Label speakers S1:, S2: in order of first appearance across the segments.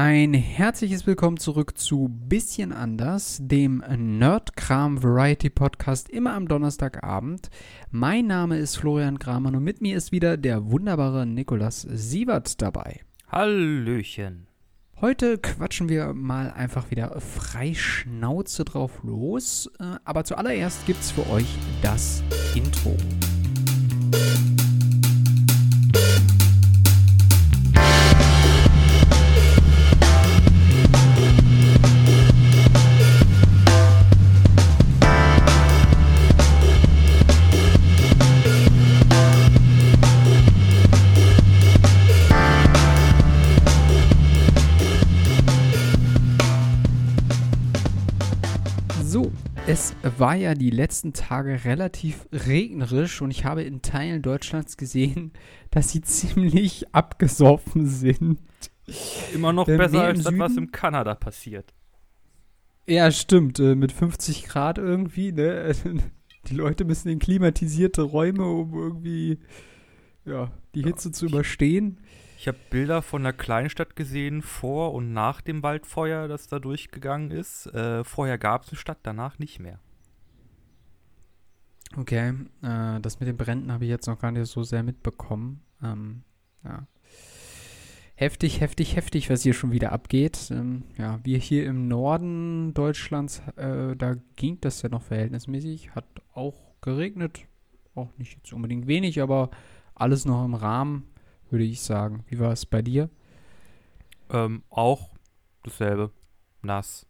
S1: Ein herzliches Willkommen zurück zu Bisschen anders, dem Nerdkram Variety Podcast immer am Donnerstagabend. Mein Name ist Florian Kramer und mit mir ist wieder der wunderbare Nikolas Sievert dabei.
S2: Hallöchen.
S1: Heute quatschen wir mal einfach wieder frei Schnauze drauf los, äh, aber zuallererst gibt's für euch das Intro. War ja die letzten Tage relativ regnerisch und ich habe in Teilen Deutschlands gesehen, dass sie ziemlich abgesoffen sind.
S2: Immer noch
S1: Ähm,
S2: besser als das, was in Kanada passiert.
S1: Ja, stimmt, äh, mit 50 Grad irgendwie, ne? Die Leute müssen in klimatisierte Räume, um irgendwie ja, die Hitze zu überstehen.
S2: Ich habe Bilder von einer Kleinstadt gesehen, vor und nach dem Waldfeuer, das da durchgegangen ist. Äh, vorher gab es eine Stadt, danach nicht mehr.
S1: Okay, äh, das mit den Bränden habe ich jetzt noch gar nicht so sehr mitbekommen. Ähm, ja. Heftig, heftig, heftig, was hier schon wieder abgeht. Ähm, ja, wir hier im Norden Deutschlands, äh, da ging das ja noch verhältnismäßig. Hat auch geregnet. Auch nicht jetzt unbedingt wenig, aber alles noch im Rahmen, würde ich sagen. Wie war es bei dir?
S2: Ähm, auch dasselbe. Nass.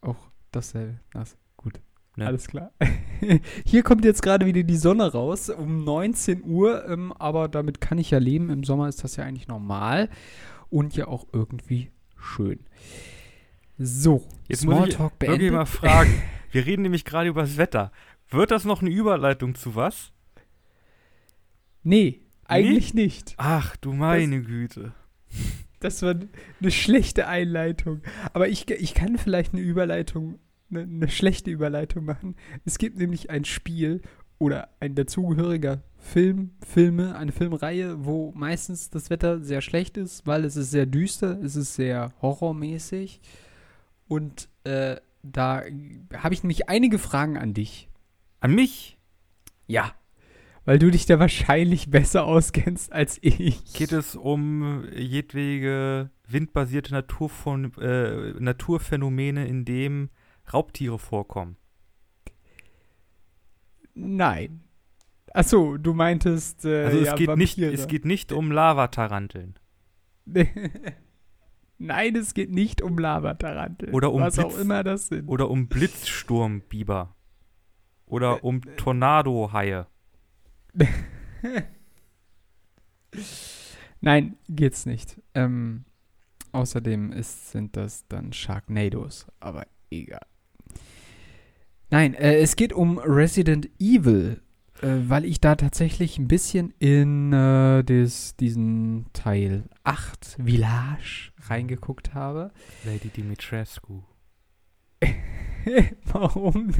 S1: Auch dasselbe. Das, gut.
S2: Ne?
S1: Alles klar. Hier kommt jetzt gerade wieder die Sonne raus um 19 Uhr, ähm, aber damit kann ich ja leben. Im Sommer ist das ja eigentlich normal und ja auch irgendwie schön. So,
S2: Jetzt muss ich
S1: Smalltalk beendet.
S2: mal fragen. Wir reden nämlich gerade über das Wetter. Wird das noch eine Überleitung zu was?
S1: Nee, eigentlich nicht.
S2: Ach, du meine Güte.
S1: Das war eine schlechte Einleitung. Aber ich, ich kann vielleicht eine Überleitung, eine, eine schlechte Überleitung machen. Es gibt nämlich ein Spiel oder ein dazugehöriger Film, Filme, eine Filmreihe, wo meistens das Wetter sehr schlecht ist, weil es ist sehr düster, es ist sehr horrormäßig. Und äh, da habe ich nämlich einige Fragen an dich.
S2: An mich
S1: Ja. Weil du dich da wahrscheinlich besser auskennst als ich.
S2: geht es um jedwege windbasierte Naturphon äh, Naturphänomene, in dem Raubtiere vorkommen.
S1: Nein. Achso, du meintest. Äh,
S2: Also es,
S1: ja,
S2: geht nicht, es geht nicht um Lavataranteln.
S1: Nein, es geht nicht um Lavataranteln.
S2: Oder um
S1: Was auch
S2: Blitz-
S1: immer das sind.
S2: Oder um Blitzsturmbiber. Oder um Tornadohaie.
S1: Nein, geht's nicht. Ähm, außerdem ist, sind das dann Sharknados, aber egal. Nein, äh, es geht um Resident Evil, äh, weil ich da tatsächlich ein bisschen in äh, des, diesen Teil 8 Village reingeguckt habe.
S2: Lady Dimitrescu.
S1: Warum?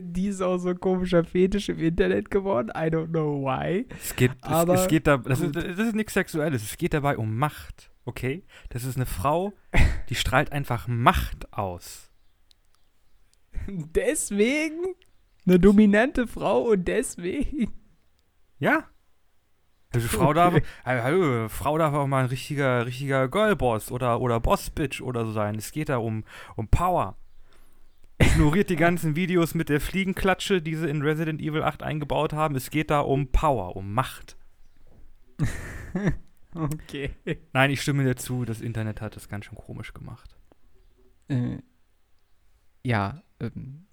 S1: Die ist auch so ein komischer Fetisch im Internet geworden. I don't know why.
S2: Es geht,
S1: Aber
S2: es, es geht da, das ist, das ist nichts Sexuelles. Es geht dabei um Macht, okay? Das ist eine Frau, die strahlt einfach Macht aus.
S1: Deswegen eine dominante Frau und deswegen.
S2: Ja? Also Frau darf, hallo, Frau darf auch mal ein richtiger, richtiger Girlboss oder, oder Bossbitch oder so sein. Es geht da um, um Power. Ignoriert die ganzen Videos mit der Fliegenklatsche, die sie in Resident Evil 8 eingebaut haben. Es geht da um Power, um Macht.
S1: Okay.
S2: Nein, ich stimme dir zu, das Internet hat das ganz schön komisch gemacht.
S1: Äh, ja, ähm,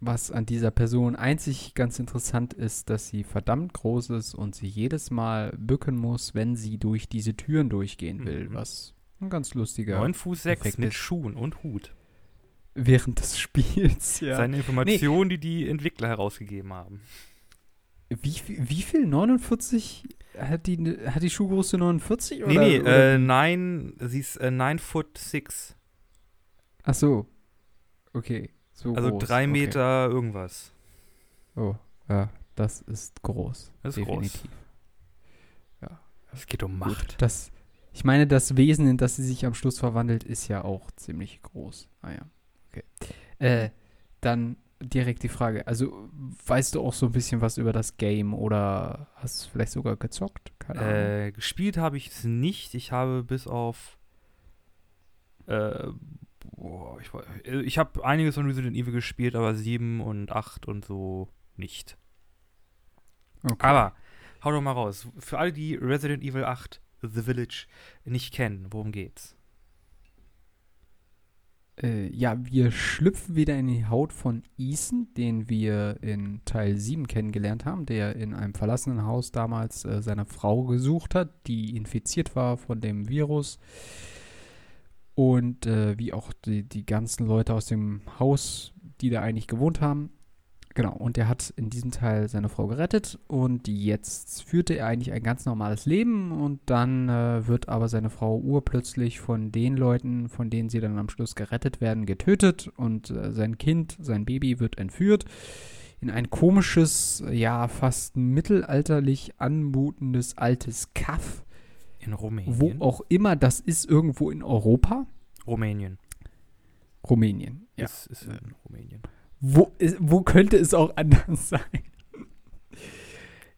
S1: was an dieser Person einzig ganz interessant ist, dass sie verdammt groß ist und sie jedes Mal bücken muss, wenn sie durch diese Türen durchgehen will,
S2: Mhm.
S1: was ein ganz lustiger
S2: 9 Fuß 6
S1: Effekt
S2: mit
S1: ist.
S2: Schuhen und Hut.
S1: während des Spiels, ja.
S2: Seine Information, die die Entwickler herausgegeben haben.
S1: Wie, viel- wie viel? 49? Hat die, hat die Schuhgröße 49? Oder,
S2: nee, nee,
S1: oder
S2: äh, nine, sie ist äh, 9 foot 6.
S1: Ach so. Okay. So
S2: Also
S1: groß.
S2: 3
S1: okay.
S2: Meter irgendwas.
S1: Oh, ja, das ist groß.
S2: Das ist groß.
S1: definitiv.
S2: Es geht um
S1: Gut,
S2: Macht.
S1: Das, Ich meine, das Wesen, in das sie sich am Schluss verwandelt, ist ja auch ziemlich groß. Ah ja, okay. Äh, dann direkt die Frage. Also, weißt du auch so ein bisschen was über das Game oder hast du vielleicht sogar gezockt?
S2: Keine Ahnung. Äh, gespielt habe ich es nicht. Ich habe bis auf. Äh, boah, ich, ich habe einiges von Resident Evil gespielt, aber 7 und 8 und so nicht. Okay. Aber, hau doch mal raus. Für alle, die Resident Evil 8 The Village nicht kennen, worum geht's?
S1: Äh, ja, wir schlüpfen wieder in die Haut von Ethan, den wir in Teil 7 kennengelernt haben, der in einem verlassenen Haus damals äh, seine Frau gesucht hat, die infiziert war von dem Virus. Und äh, wie auch die, die ganzen Leute aus dem Haus, die da eigentlich gewohnt haben. Genau, und er hat in diesem Teil seine Frau gerettet und jetzt führte er eigentlich ein ganz normales Leben und dann äh, wird aber seine Frau urplötzlich von den Leuten, von denen sie dann am Schluss gerettet werden, getötet und äh, sein Kind, sein Baby wird entführt in ein komisches, ja, fast mittelalterlich anmutendes altes Kaff.
S2: In Rumänien.
S1: Wo auch immer das ist, irgendwo in Europa.
S2: Rumänien.
S1: Rumänien,
S2: ja. Ist, ist in Rumänien.
S1: Wo, wo könnte es auch anders sein?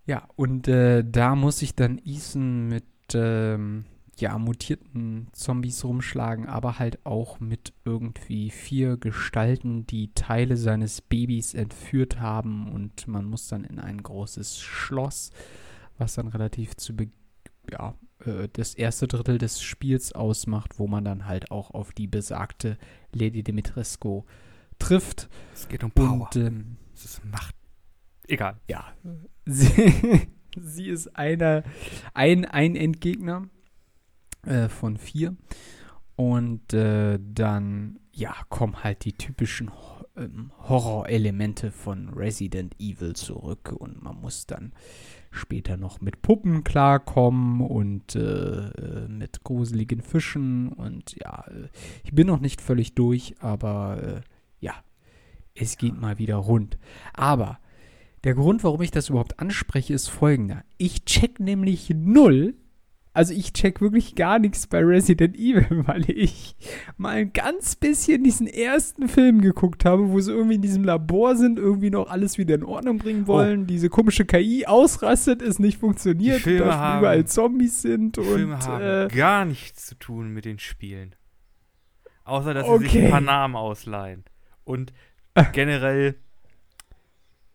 S1: ja, und äh, da muss sich dann Ethan mit ähm, ja, mutierten Zombies rumschlagen, aber halt auch mit irgendwie vier Gestalten, die Teile seines Babys entführt haben und man muss dann in ein großes Schloss, was dann relativ zu Be ja, äh, das erste Drittel des Spiels ausmacht, wo man dann halt auch auf die besagte Lady Dimitrescu trifft.
S2: Es geht um Power.
S1: Und, ähm,
S2: es ist Macht. Egal.
S1: Ja. Sie, sie ist einer, ein, ein Endgegner äh, von vier. Und äh, dann, ja, kommen halt die typischen ähm, Horrorelemente von Resident Evil zurück. Und man muss dann später noch mit Puppen klarkommen und äh, äh mit gruseligen Fischen. Und ja, äh, ich bin noch nicht völlig durch, aber äh, ja, es geht mal wieder rund. Aber der Grund, warum ich das überhaupt anspreche, ist folgender. Ich check nämlich null, also ich check wirklich gar nichts bei Resident Evil, weil ich mal ein ganz bisschen diesen ersten Film geguckt habe, wo sie irgendwie in diesem Labor sind, irgendwie noch alles wieder in Ordnung bringen oh. wollen, oh. diese komische KI ausrastet, es nicht funktioniert,
S2: da
S1: überall Zombies sind
S2: die
S1: und
S2: Filme haben äh, gar nichts zu tun mit den Spielen. Außer dass sie okay. sich ein paar Namen ausleihen und generell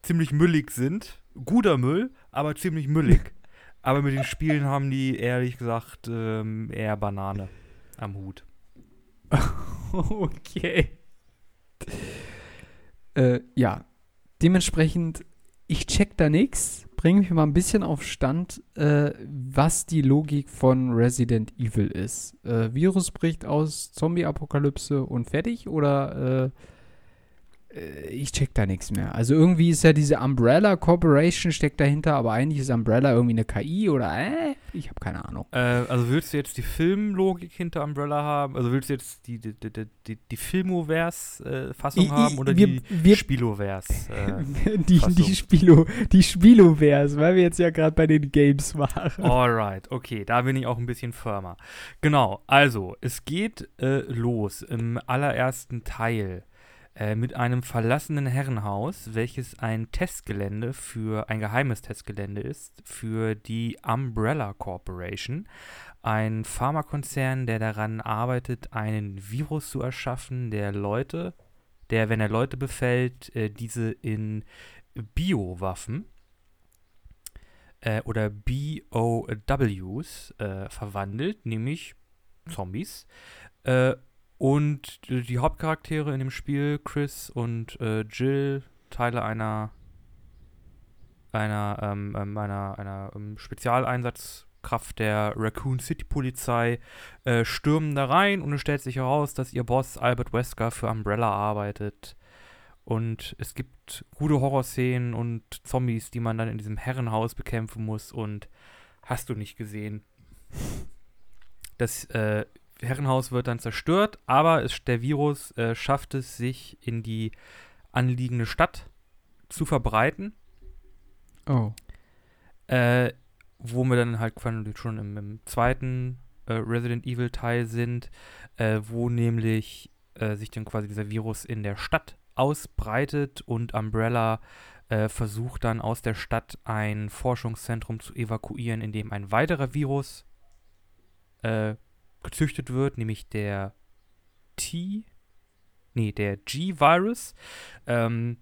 S2: ziemlich müllig sind. Guter Müll, aber ziemlich müllig. aber mit den Spielen haben die ehrlich gesagt ähm, eher Banane am Hut.
S1: okay. Äh, ja, dementsprechend, ich check da nichts. Bring mich mal ein bisschen auf Stand, äh, was die Logik von Resident Evil ist. Äh, Virus bricht aus, Zombie-Apokalypse und fertig? Oder äh, ich check da nichts mehr. Also irgendwie ist ja diese Umbrella Corporation steckt dahinter, aber eigentlich ist Umbrella irgendwie eine KI oder äh, ich habe keine Ahnung.
S2: Äh, also willst du jetzt die Filmlogik hinter Umbrella haben? Also willst du jetzt die, die, die, die, die Filmovers-Fassung äh, haben oder wir, die wir, Spielovers?
S1: Äh, die, die, Spilo, die Spielovers, weil wir jetzt ja gerade bei den Games waren.
S2: Alright, okay, da bin ich auch ein bisschen firmer. Genau, also es geht äh, los im allerersten Teil äh, mit einem verlassenen Herrenhaus, welches ein Testgelände für ein geheimes Testgelände ist für die Umbrella Corporation, ein Pharmakonzern, der daran arbeitet, einen Virus zu erschaffen, der Leute, der, wenn er Leute befällt, äh, diese in Biowaffen äh, oder BOWs äh, verwandelt, nämlich Zombies. Und die Hauptcharaktere in dem Spiel, Chris und äh, Jill, Teile einer einer, ähm, ähm einer, einer ähm, Spezialeinsatzkraft der Raccoon City Polizei, äh, stürmen da rein und es stellt sich heraus, dass ihr Boss Albert Wesker für Umbrella arbeitet. Und es gibt gute Horrorszenen und Zombies, die man dann in diesem Herrenhaus bekämpfen muss. Und hast du nicht gesehen? Das äh, Herrenhaus wird dann zerstört, aber es, der Virus äh, schafft es, sich in die anliegende Stadt zu verbreiten.
S1: Oh.
S2: Äh, wo wir dann halt schon im, im, zweiten äh, Resident Evil Teil sind, äh, wo nämlich äh, sich dann quasi dieser Virus in der Stadt ausbreitet und Umbrella äh, versucht dann aus der Stadt ein Forschungszentrum zu evakuieren, in dem ein weiterer Virus gezüchtet wird, nämlich der T, nee, der G-Virus. Ähm,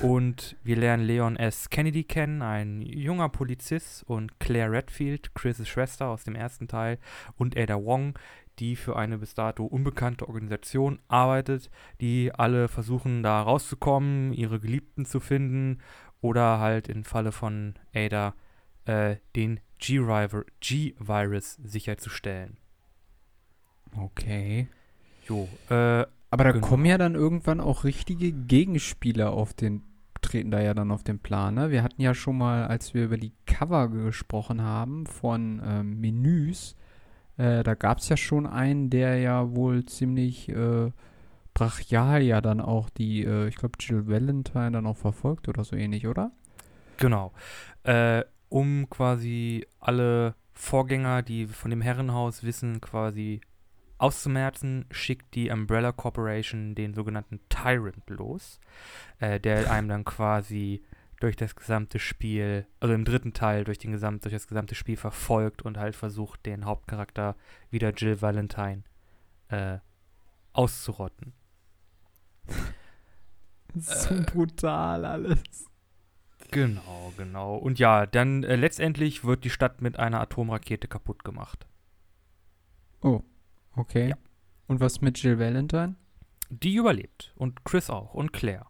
S2: und wir lernen Leon S. Kennedy kennen, ein junger Polizist, und Claire Redfield, Chris' Schwester aus dem ersten Teil, und Ada Wong, die für eine bis dato unbekannte Organisation arbeitet, die alle versuchen, da rauszukommen, ihre Geliebten zu finden oder halt im Falle von Ada äh, den G-Virus sicherzustellen.
S1: Okay.
S2: Jo, äh,
S1: Aber da
S2: Genau.
S1: kommen ja dann irgendwann auch richtige Gegenspieler auf den, treten da ja dann auf den Plan. Ne? Wir hatten ja schon mal, als wir über die Cover gesprochen haben von ähm, Menüs, äh, da gab es ja schon einen, der ja wohl ziemlich äh, brachial ja dann auch die, äh, ich glaube, Jill Valentine dann auch verfolgt oder so ähnlich, oder?
S2: Genau. Äh, um quasi alle Vorgänger, die von dem Herrenhaus wissen, quasi auszumerzen, schickt die Umbrella Corporation den sogenannten Tyrant los, äh, der einem dann quasi durch das gesamte Spiel, also im dritten Teil durch, den gesamt, durch das gesamte Spiel verfolgt und halt versucht, den Hauptcharakter wieder Jill Valentine äh, auszurotten.
S1: So
S2: Äh.
S1: brutal alles.
S2: Genau, genau. Und ja, dann äh, letztendlich wird die Stadt mit einer Atomrakete kaputt gemacht.
S1: Okay.
S2: Ja.
S1: Und was mit Jill Valentine?
S2: Die überlebt. Und Chris auch. Und Claire.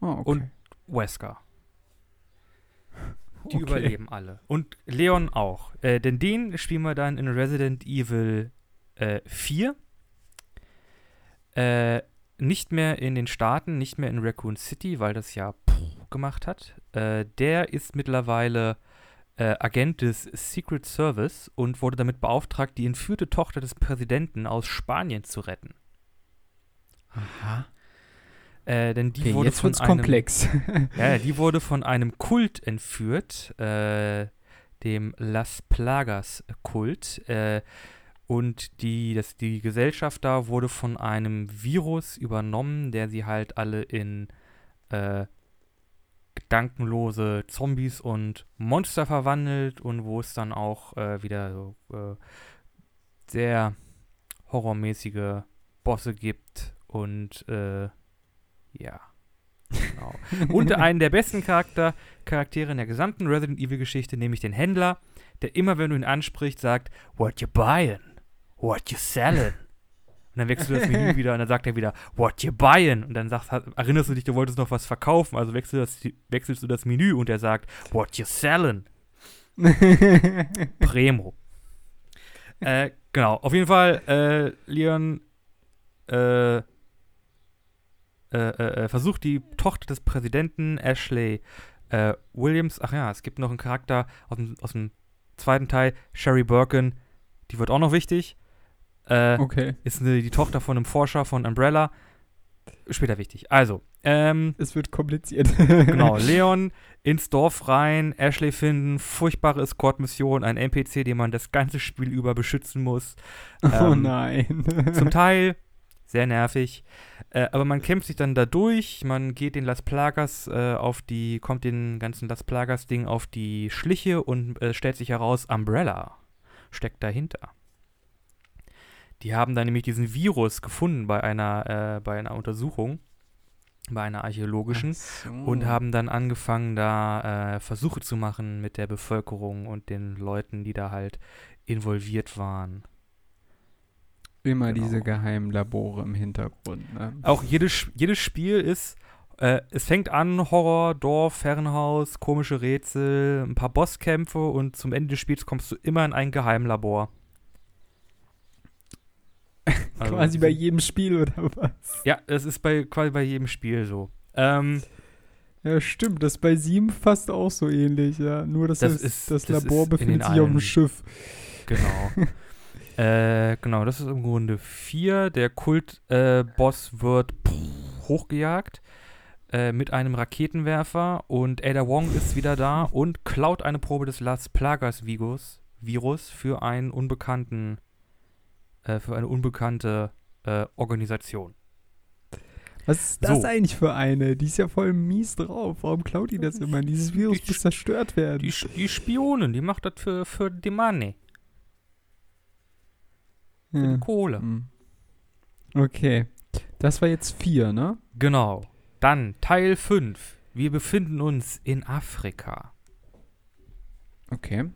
S1: Oh, okay.
S2: Und Wesker. Die
S1: Okay.
S2: überleben alle. Und Leon auch. Äh, denn den spielen wir dann in Resident Evil äh, 4. Äh, nicht mehr in den Staaten, nicht mehr in Raccoon City, weil das ja puh gemacht hat. Äh, der ist mittlerweile äh, Agent des Secret Service und wurde damit beauftragt, die entführte Tochter des Präsidenten aus Spanien zu retten.
S1: Aha.
S2: Äh, denn die
S1: Okay,
S2: wurde
S1: jetzt
S2: von
S1: wird's
S2: einem,
S1: komplex.
S2: Ja, die wurde von einem Kult entführt, äh, dem Las Plagas-Kult. Äh, und die, das, die Gesellschaft da wurde von einem Virus übernommen, der sie halt alle in äh, gedankenlose Zombies und Monster verwandelt und wo es dann auch äh, wieder so äh, sehr horrormäßige Bosse gibt und äh, ja. Genau. Und einen der besten Charakter, Charaktere in der gesamten Resident Evil Geschichte, nämlich den Händler, der immer, wenn du ihn ansprichst, sagt, What you buying? What you selling? Und dann wechselst du das Menü wieder und dann sagt er wieder, What you buying? Und dann sagst, erinnerst du dich, du wolltest noch was verkaufen, also wechselst, das, wechselst du das Menü und er sagt, What you selling? Primo. äh, genau, auf jeden Fall, äh, Leon äh, äh, äh, äh, versucht die Tochter des Präsidenten, Ashley äh, Williams, ach ja, es gibt noch einen Charakter aus dem, aus dem zweiten Teil, Sherry Birkin, die wird auch noch wichtig. Äh,
S1: okay.
S2: Ist eine, die Tochter von einem Forscher von Umbrella. Später wichtig. Also, ähm,
S1: Es wird kompliziert.
S2: Genau, Leon ins Dorf rein, Ashley finden, furchtbare Escort-Mission, ein NPC, den man das ganze Spiel über beschützen muss.
S1: oh
S2: Ähm,
S1: nein.
S2: Zum Teil sehr nervig, äh, aber man kämpft sich dann da durch, man geht den Las Plagas äh, auf die, kommt den ganzen Las Plagas-Ding auf die Schliche und äh, stellt sich heraus, Umbrella steckt dahinter. Die haben dann nämlich diesen Virus gefunden bei einer, äh, bei einer Untersuchung, bei einer archäologischen und haben dann angefangen, da äh, Versuche zu machen mit der Bevölkerung und den Leuten, die da halt involviert waren.
S1: immer
S2: genau.
S1: diese geheimen Labore im Hintergrund. Ne?
S2: Auch jedes, jedes Spiel ist, äh, es fängt an, Horror, Dorf, Herrenhaus, komische Rätsel, ein paar Bosskämpfe und zum Ende des Spiels kommst du immer in ein Geheimlabor. Also,
S1: Quasi bei jedem Spiel oder was?
S2: Ja, es ist bei, quasi bei jedem Spiel so. Ähm,
S1: Ja, stimmt. Das ist bei Sieben fast auch so ähnlich. Ja. Nur, dass
S2: Das
S1: das,
S2: ist-
S1: das
S2: das
S1: Labor
S2: ist in
S1: befindet sich auf dem Schiff.
S2: Genau. äh, genau, das ist im Grunde vier. Der Kult-Boss wird pff, hochgejagt äh, mit einem Raketenwerfer und Ada Wong ist wieder da und klaut eine Probe des Las Plagas Virus, Virus für einen unbekannten, äh, für eine unbekannte äh, Organisation.
S1: Was ist das
S2: So.
S1: eigentlich für eine? Die ist ja voll mies drauf. Warum klaut die das immer? Dieses Virus
S2: Die-
S1: muss zerstört werden.
S2: Die, die Spionin, die macht das für, für die Money, für
S1: ja.
S2: die Kohle.
S1: Hm. Okay. Das war jetzt vier, ne?
S2: Genau. Dann Teil 5. Wir befinden uns in Afrika.
S1: Okay.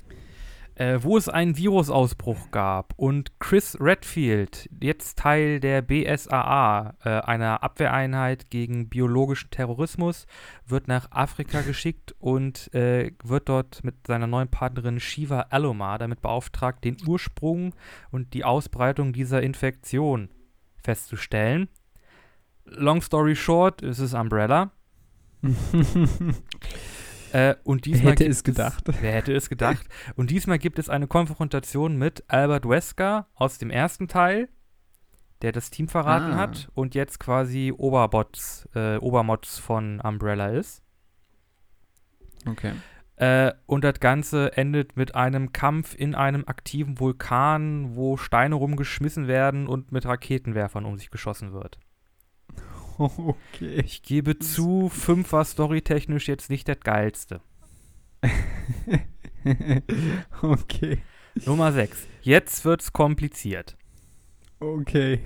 S2: Äh, wo es einen Virusausbruch gab und Chris Redfield, jetzt Teil der BSAA, äh, einer Abwehreinheit gegen biologischen Terrorismus, wird nach Afrika geschickt und äh, wird dort mit seiner neuen Partnerin Shiva Alomar damit beauftragt, den Ursprung und die Ausbreitung dieser Infektion festzustellen. Long story short, es ist Umbrella. Äh, und diesmal
S1: hätte
S2: gibt
S1: es gedacht?
S2: Wer hätte es gedacht? Und diesmal gibt es eine Konfrontation mit Albert Wesker aus dem ersten Teil, der das Team verraten
S1: Ah.
S2: hat und jetzt quasi Oberbots, äh, Obermods von Umbrella ist.
S1: Okay.
S2: Äh, und das Ganze endet mit einem Kampf in einem aktiven Vulkan, wo Steine rumgeschmissen werden und mit Raketenwerfern um sich geschossen wird.
S1: Okay.
S2: Ich gebe zu, 5 war storytechnisch jetzt nicht das geilste.
S1: okay.
S2: Nummer 6. Jetzt wird's kompliziert.
S1: Okay.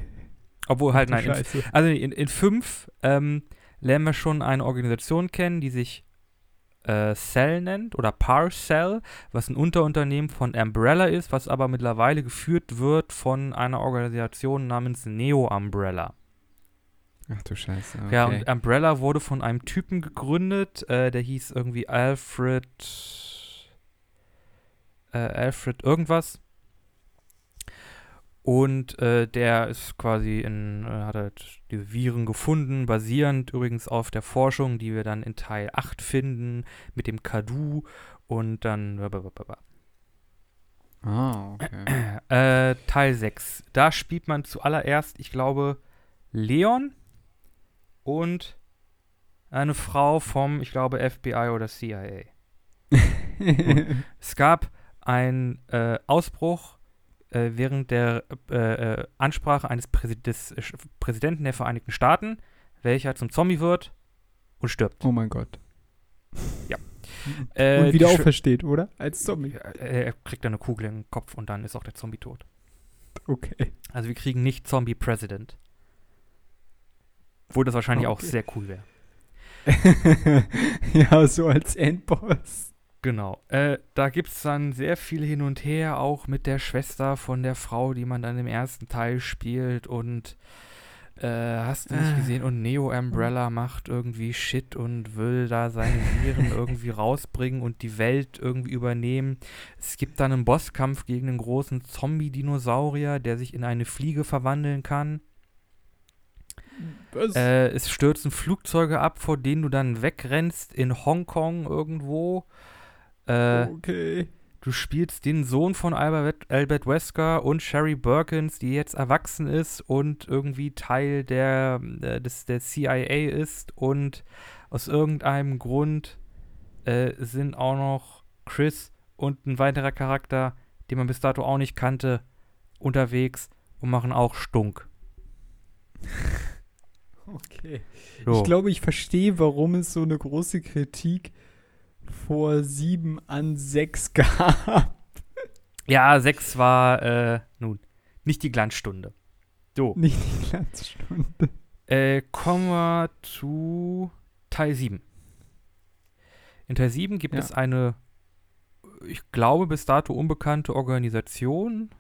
S2: Obwohl halt, nein, in. Also in, in fünf ähm, lernen wir schon eine Organisation kennen, die sich äh, Cell nennt oder Parcell, was ein Unterunternehmen von Umbrella ist, was aber mittlerweile geführt wird von einer Organisation namens Neo Umbrella.
S1: Ach du Scheiße. Okay.
S2: Ja, und Umbrella wurde von einem Typen gegründet, äh, der hieß irgendwie Alfred. Äh, Alfred irgendwas. Und äh, der ist quasi in, äh, hat halt diese Viren gefunden, basierend übrigens auf der Forschung, die wir dann in Teil 8 finden, mit dem Kadu und dann.
S1: Ah, okay.
S2: Äh, Teil 6. Da spielt man zuallererst, ich glaube, Leon und eine Frau vom, ich glaube, FBI oder CIA. Es gab einen äh, Ausbruch äh, während der äh, äh, Ansprache eines Präsi des äh, Präsidenten der Vereinigten Staaten, welcher zum Zombie wird und stirbt.
S1: oh mein Gott.
S2: Ja.
S1: Und
S2: Äh,
S1: wieder
S2: die Sch-
S1: aufersteht, oder? Als Zombie.
S2: Er kriegt dann eine Kugel in den Kopf und dann ist auch der Zombie tot.
S1: Okay.
S2: Also wir kriegen nicht Zombie President. Obwohl das wahrscheinlich auch
S1: Okay.
S2: sehr cool wäre.
S1: ja, so als Endboss.
S2: Genau. Äh, da gibt es dann sehr viel hin und her, auch mit der Schwester von der Frau, die man dann im ersten Teil spielt und äh, hast du nicht
S1: Ah.
S2: gesehen und Neo Umbrella macht irgendwie Shit und will da seine Viren irgendwie rausbringen und die Welt irgendwie übernehmen. Es gibt dann einen Bosskampf gegen einen großen Zombie-Dinosaurier, der sich in eine Fliege verwandeln kann. Äh, es stürzen Flugzeuge ab, vor denen du dann wegrennst in Hongkong irgendwo. Äh,
S1: okay.
S2: Du spielst den Sohn von Albert, Albert Wesker und Sherry Birkins, die jetzt erwachsen ist und irgendwie Teil der, äh, des, der CIA ist. Und aus irgendeinem Grund äh, sind auch noch Chris und ein weiterer Charakter, den man bis dato auch nicht kannte, unterwegs und machen auch Stunk.
S1: Okay.
S2: So.
S1: Ich glaube, ich verstehe, warum es so eine große Kritik vor 7 an 6 gab.
S2: ja, 6 war, äh, nun, nicht die Glanzstunde. So.
S1: Nicht die Glanzstunde.
S2: Äh, kommen wir zu Teil 7. In Teil 7 gibt
S1: Ja.
S2: es eine, ich glaube, bis dato unbekannte Organisation.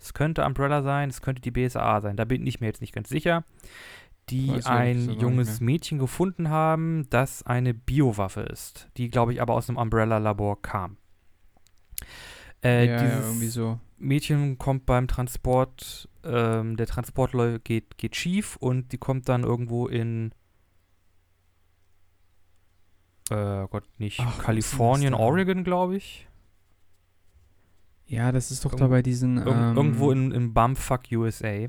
S2: Es könnte Umbrella sein, es könnte die BSAA sein, da bin ich mir jetzt nicht ganz sicher. Die
S1: Weiß
S2: ein
S1: gesagt
S2: junges Mädchen gefunden haben, das eine Biowaffe ist, die, glaube ich, aber aus einem Umbrella-Labor kam. Äh,
S1: ja, ja,
S2: dieses
S1: irgendwie so.
S2: Mädchen kommt beim Transport, ähm, der Transport geht, geht schief und die kommt dann irgendwo in, äh, Gott, nicht,
S1: Ach,
S2: Kalifornien? Oregon, glaube ich.
S1: Ja, das ist doch
S2: Irgendwo-
S1: da bei diesen.
S2: Irg
S1: ähm,
S2: irgendwo in, in Bumfuck, USA.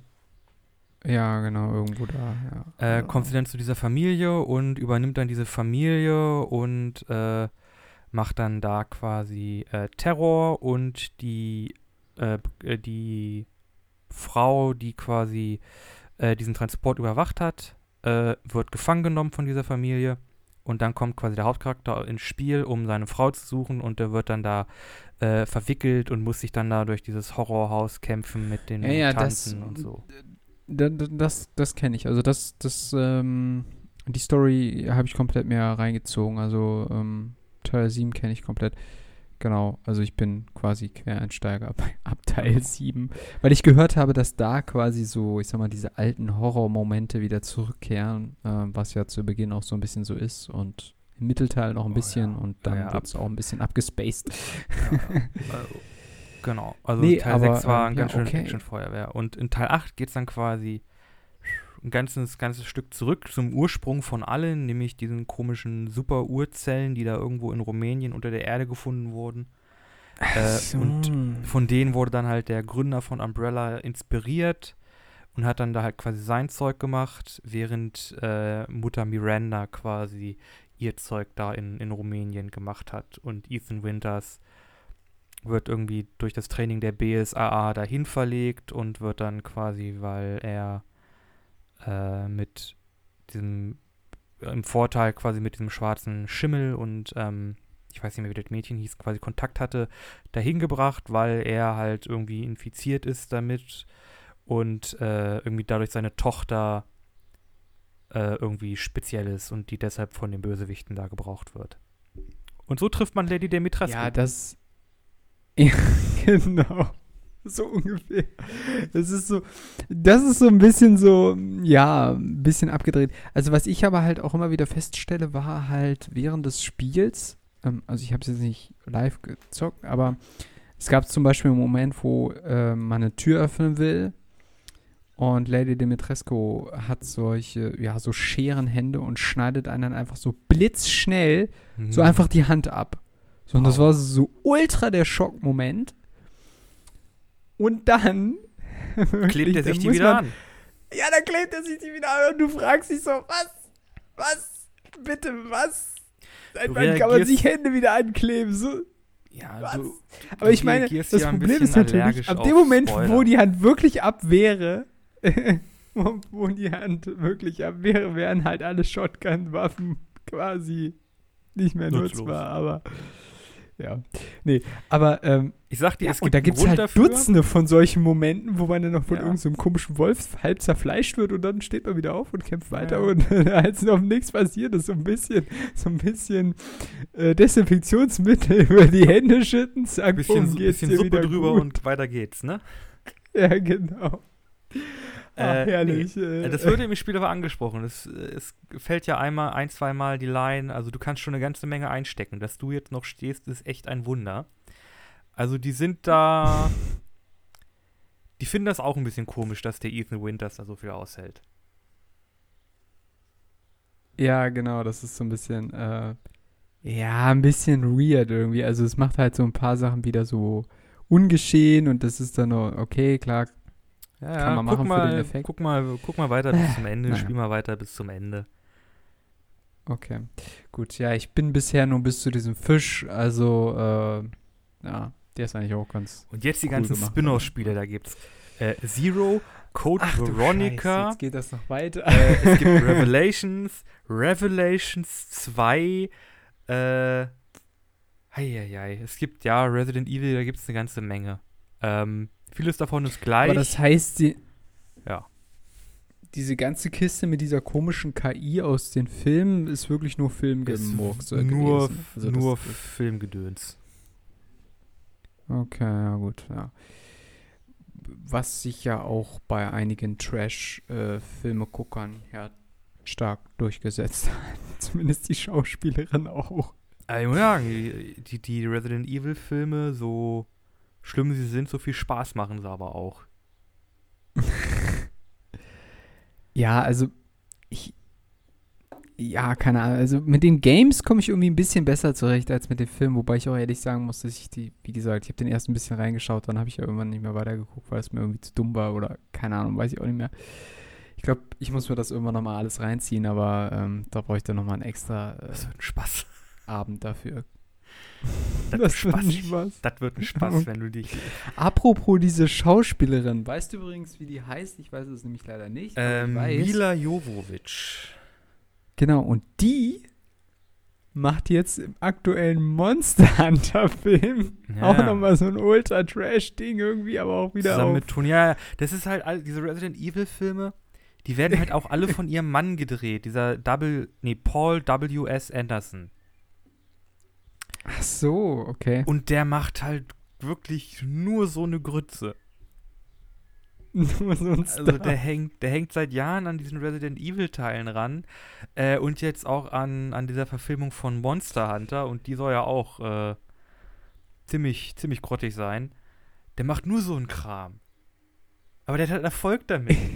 S1: Ja, genau, irgendwo da, ja.
S2: Äh, kommt sie dann zu dieser Familie und übernimmt dann diese Familie und äh, macht dann da quasi äh, Terror und die, äh, äh, die Frau, die quasi äh, diesen Transport überwacht hat, äh, wird gefangen genommen von dieser Familie. Und dann kommt quasi der Hauptcharakter ins Spiel, um seine Frau zu suchen. Und der wird dann da äh, verwickelt und muss sich dann da durch dieses Horrorhaus kämpfen mit den
S1: Ja, ja, das-
S2: und so.
S1: Da- da- Das, das kenne ich. Also das, das, ähm, die Story habe ich komplett mehr reingezogen. Also ähm, Teil 7 kenne ich komplett. Genau, also ich bin quasi Quereinsteiger ab, ab Teil 7, weil ich gehört habe, dass da quasi so, ich sag mal, diese alten Horrormomente wieder zurückkehren, äh, was ja zu Beginn auch so ein bisschen so ist und im Mittelteil noch ein
S2: Oh
S1: bisschen
S2: ja.
S1: und
S2: Ja,
S1: dann
S2: ja,
S1: wird es auch ein bisschen abgespaced.
S2: Also, genau. Also
S1: Nee,
S2: Teil
S1: aber,
S2: 6 war
S1: ähm,
S2: ein
S1: ja,
S2: ganz schön
S1: okay.
S2: Actionfeuerwehr. Und in Teil 8 geht es dann quasi ein ganzes, ganzes Stück zurück zum Ursprung von allen, nämlich diesen komischen Super-Urzellen, die da irgendwo in Rumänien unter der Erde gefunden wurden. Äh, und von denen wurde dann halt der Gründer von Umbrella inspiriert und hat dann da halt quasi sein Zeug gemacht, während äh, Mutter Miranda quasi ihr Zeug da in, in Rumänien gemacht hat. Und Ethan Winters wird irgendwie durch das Training der BSAA dahin verlegt und wird dann quasi, weil er äh, mit diesem im Vorteil quasi mit diesem schwarzen Schimmel und ähm, ich weiß nicht mehr, wie das Mädchen hieß, quasi Kontakt hatte, dahin gebracht, weil er halt irgendwie infiziert ist damit und äh, irgendwie dadurch seine Tochter äh, irgendwie speziell ist und die deshalb von den Bösewichten da gebraucht wird. Und so trifft man Lady Dimitrescu.
S1: Ja, das. Ja, genau. So ungefähr. Das ist so. Das ist so ein bisschen so, ja, ein bisschen abgedreht. Also, was ich aber halt auch immer wieder feststelle, war halt während des Spiels, ähm, also ich habe es jetzt nicht live gezockt, aber es gab zum Beispiel einen Moment, wo äh, man eine Tür öffnen will und Lady Dimitrescu hat solche, ja, so Scherenhände und schneidet einen dann einfach so blitzschnell
S2: Mhm.
S1: so einfach die Hand ab. So, und das
S2: Wow.
S1: war so ultra der Schockmoment. Und dann
S2: Klebt er sich die wieder
S1: man-
S2: an.
S1: Ja, dann klebt er sich die wieder an und du fragst dich so, was? Was? Bitte, was? Seit wann kann man sich Hände wieder ankleben? So,
S2: Ja,
S1: was?
S2: du,
S1: Aber ich meine, das Problem ist natürlich, ab dem Moment,
S2: Spoiler.
S1: wo die Hand wirklich ab wäre, wo, wo die Hand wirklich ab wäre, wären halt alle Shotgun-Waffen quasi nicht mehr
S2: Nutzlos.
S1: nutzbar, aber ja. Nee, aber ähm,
S2: ich sag dir,
S1: ja,
S2: es gibt
S1: und da gibt es halt
S2: dafür.
S1: Dutzende von solchen Momenten, wo man dann noch von
S2: Ja.
S1: irgendeinem komischen Wolf halb zerfleischt wird und dann steht man wieder auf und kämpft weiter
S2: Ja.
S1: und als noch nichts passiert ist, so ein bisschen, so ein bisschen äh, Desinfektionsmittel über die Hände schütten, zack,
S2: bisschen,
S1: geht's
S2: bisschen Suppe drüber
S1: gut.
S2: und weiter geht's, ne?
S1: Ja, genau. Ach,
S2: Äh,
S1: herrlich.
S2: Äh,
S1: äh,
S2: Das wird im Spiel aber angesprochen. Es, es fällt ja einmal, ein, zweimal die Line. Also du kannst schon eine ganze Menge einstecken. Dass du jetzt noch stehst, ist echt ein Wunder. Also die sind da. Die finden das auch ein bisschen komisch, dass der Ethan Winters da so viel aushält.
S1: Ja, genau, das ist so ein bisschen, äh, ja, ein bisschen weird irgendwie. Also es macht halt so ein paar Sachen wieder so ungeschehen und das ist dann nur, okay, klar,
S2: Ja,
S1: Kann man
S2: guck
S1: machen für den
S2: mal,
S1: Effekt.
S2: Guck mal, guck mal weiter bis zum Ende,
S1: Naja.
S2: spiel mal weiter bis zum Ende.
S1: okay. Gut, ja, ich bin bisher nur bis zu diesem Fisch, also, äh, ja, der ist eigentlich auch ganz.
S2: Und jetzt die
S1: Cool
S2: ganzen Spin-off-Spiele, da gibt's äh, Zero, Code
S1: du
S2: Veronica,
S1: Scheiße, jetzt geht das noch weiter.
S2: äh, es gibt Revelations, Revelations 2, äh, heieiei, es gibt ja Resident Evil, da gibt es eine ganze Menge. Ähm, vieles davon ist gleich.
S1: Aber das heißt, die,
S2: Ja.
S1: diese ganze Kiste mit dieser komischen KI aus den Filmen ist wirklich nur Filmgemurks äh,
S2: nur.
S1: Also
S2: nur Filmgedöns.
S1: Okay, ja gut, ja. Was sich ja auch bei einigen Trash-Filme-Guckern ja stark durchgesetzt hat. Zumindest die Schauspielerin auch.
S2: Also, muss sagen, die, die- Resident Evil Filme, so schlimm sie sind, so viel Spaß machen sie aber auch.
S1: Ja, also ich. Ja, keine Ahnung. Also mit den Games komme ich irgendwie ein bisschen besser zurecht als mit den Filmen, wobei ich auch ehrlich sagen muss, dass ich die, wie gesagt, ich habe den ersten ein bisschen reingeschaut, dann habe ich ja irgendwann nicht mehr weitergeguckt, weil es mir irgendwie zu dumm war oder keine Ahnung, weiß ich auch nicht mehr. Ich glaube, ich muss mir das irgendwann nochmal alles reinziehen, aber ähm, da brauche ich dann nochmal einen extra äh,
S2: Spaß.
S1: Abend dafür.
S2: Das,
S1: Das
S2: wird
S1: ein. Spaß.
S2: Das wird ein Spaß, wenn du dich.
S1: Apropos diese Schauspielerin, weißt du übrigens, wie die heißt? Ich weiß es nämlich leider nicht.
S2: Ähm,
S1: weiß.
S2: Mila Jovovic.
S1: Genau, und die macht jetzt im aktuellen Monster Hunter-Film
S2: Ja.
S1: auch nochmal so ein Ultra-Trash-Ding irgendwie, aber auch wieder
S2: Zusammen
S1: auf.
S2: mit Tony. Ja, ja, das ist halt, all, diese Resident Evil-Filme, die werden halt auch alle von ihrem Mann gedreht. Dieser Double, nee, Paul W.S. Anderson.
S1: Ach so, okay.
S2: Und der macht halt wirklich nur so eine Grütze.
S1: Nur so ein
S2: Also
S1: Star.
S2: der hängt, der hängt seit Jahren an diesen Resident Evil-Teilen ran. Äh, und jetzt auch an, an dieser Verfilmung von Monster Hunter. Und die soll ja auch äh, ziemlich, ziemlich grottig sein. Der macht nur so einen Kram. Aber der hat halt Erfolg damit.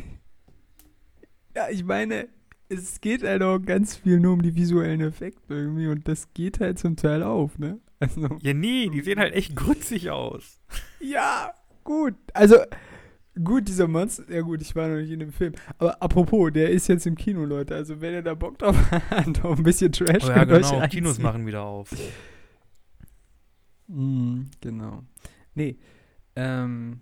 S1: Ja, ich meine, es geht halt auch ganz viel nur um die visuellen Effekte irgendwie und das geht halt zum Teil auf, ne? Also,
S2: ja, nee, die sehen halt echt grützig aus.
S1: ja, gut. Also, gut, dieser Monster, ja gut, ich war noch nicht in dem Film. Aber apropos, der ist jetzt im Kino, Leute. Also, wenn ihr da Bock drauf habt, auf ein bisschen Trash,
S2: Oh ja,
S1: könnt euch
S2: genau,
S1: reinziehen.
S2: Kinos machen wieder auf.
S1: Mm, genau. Nee, ähm,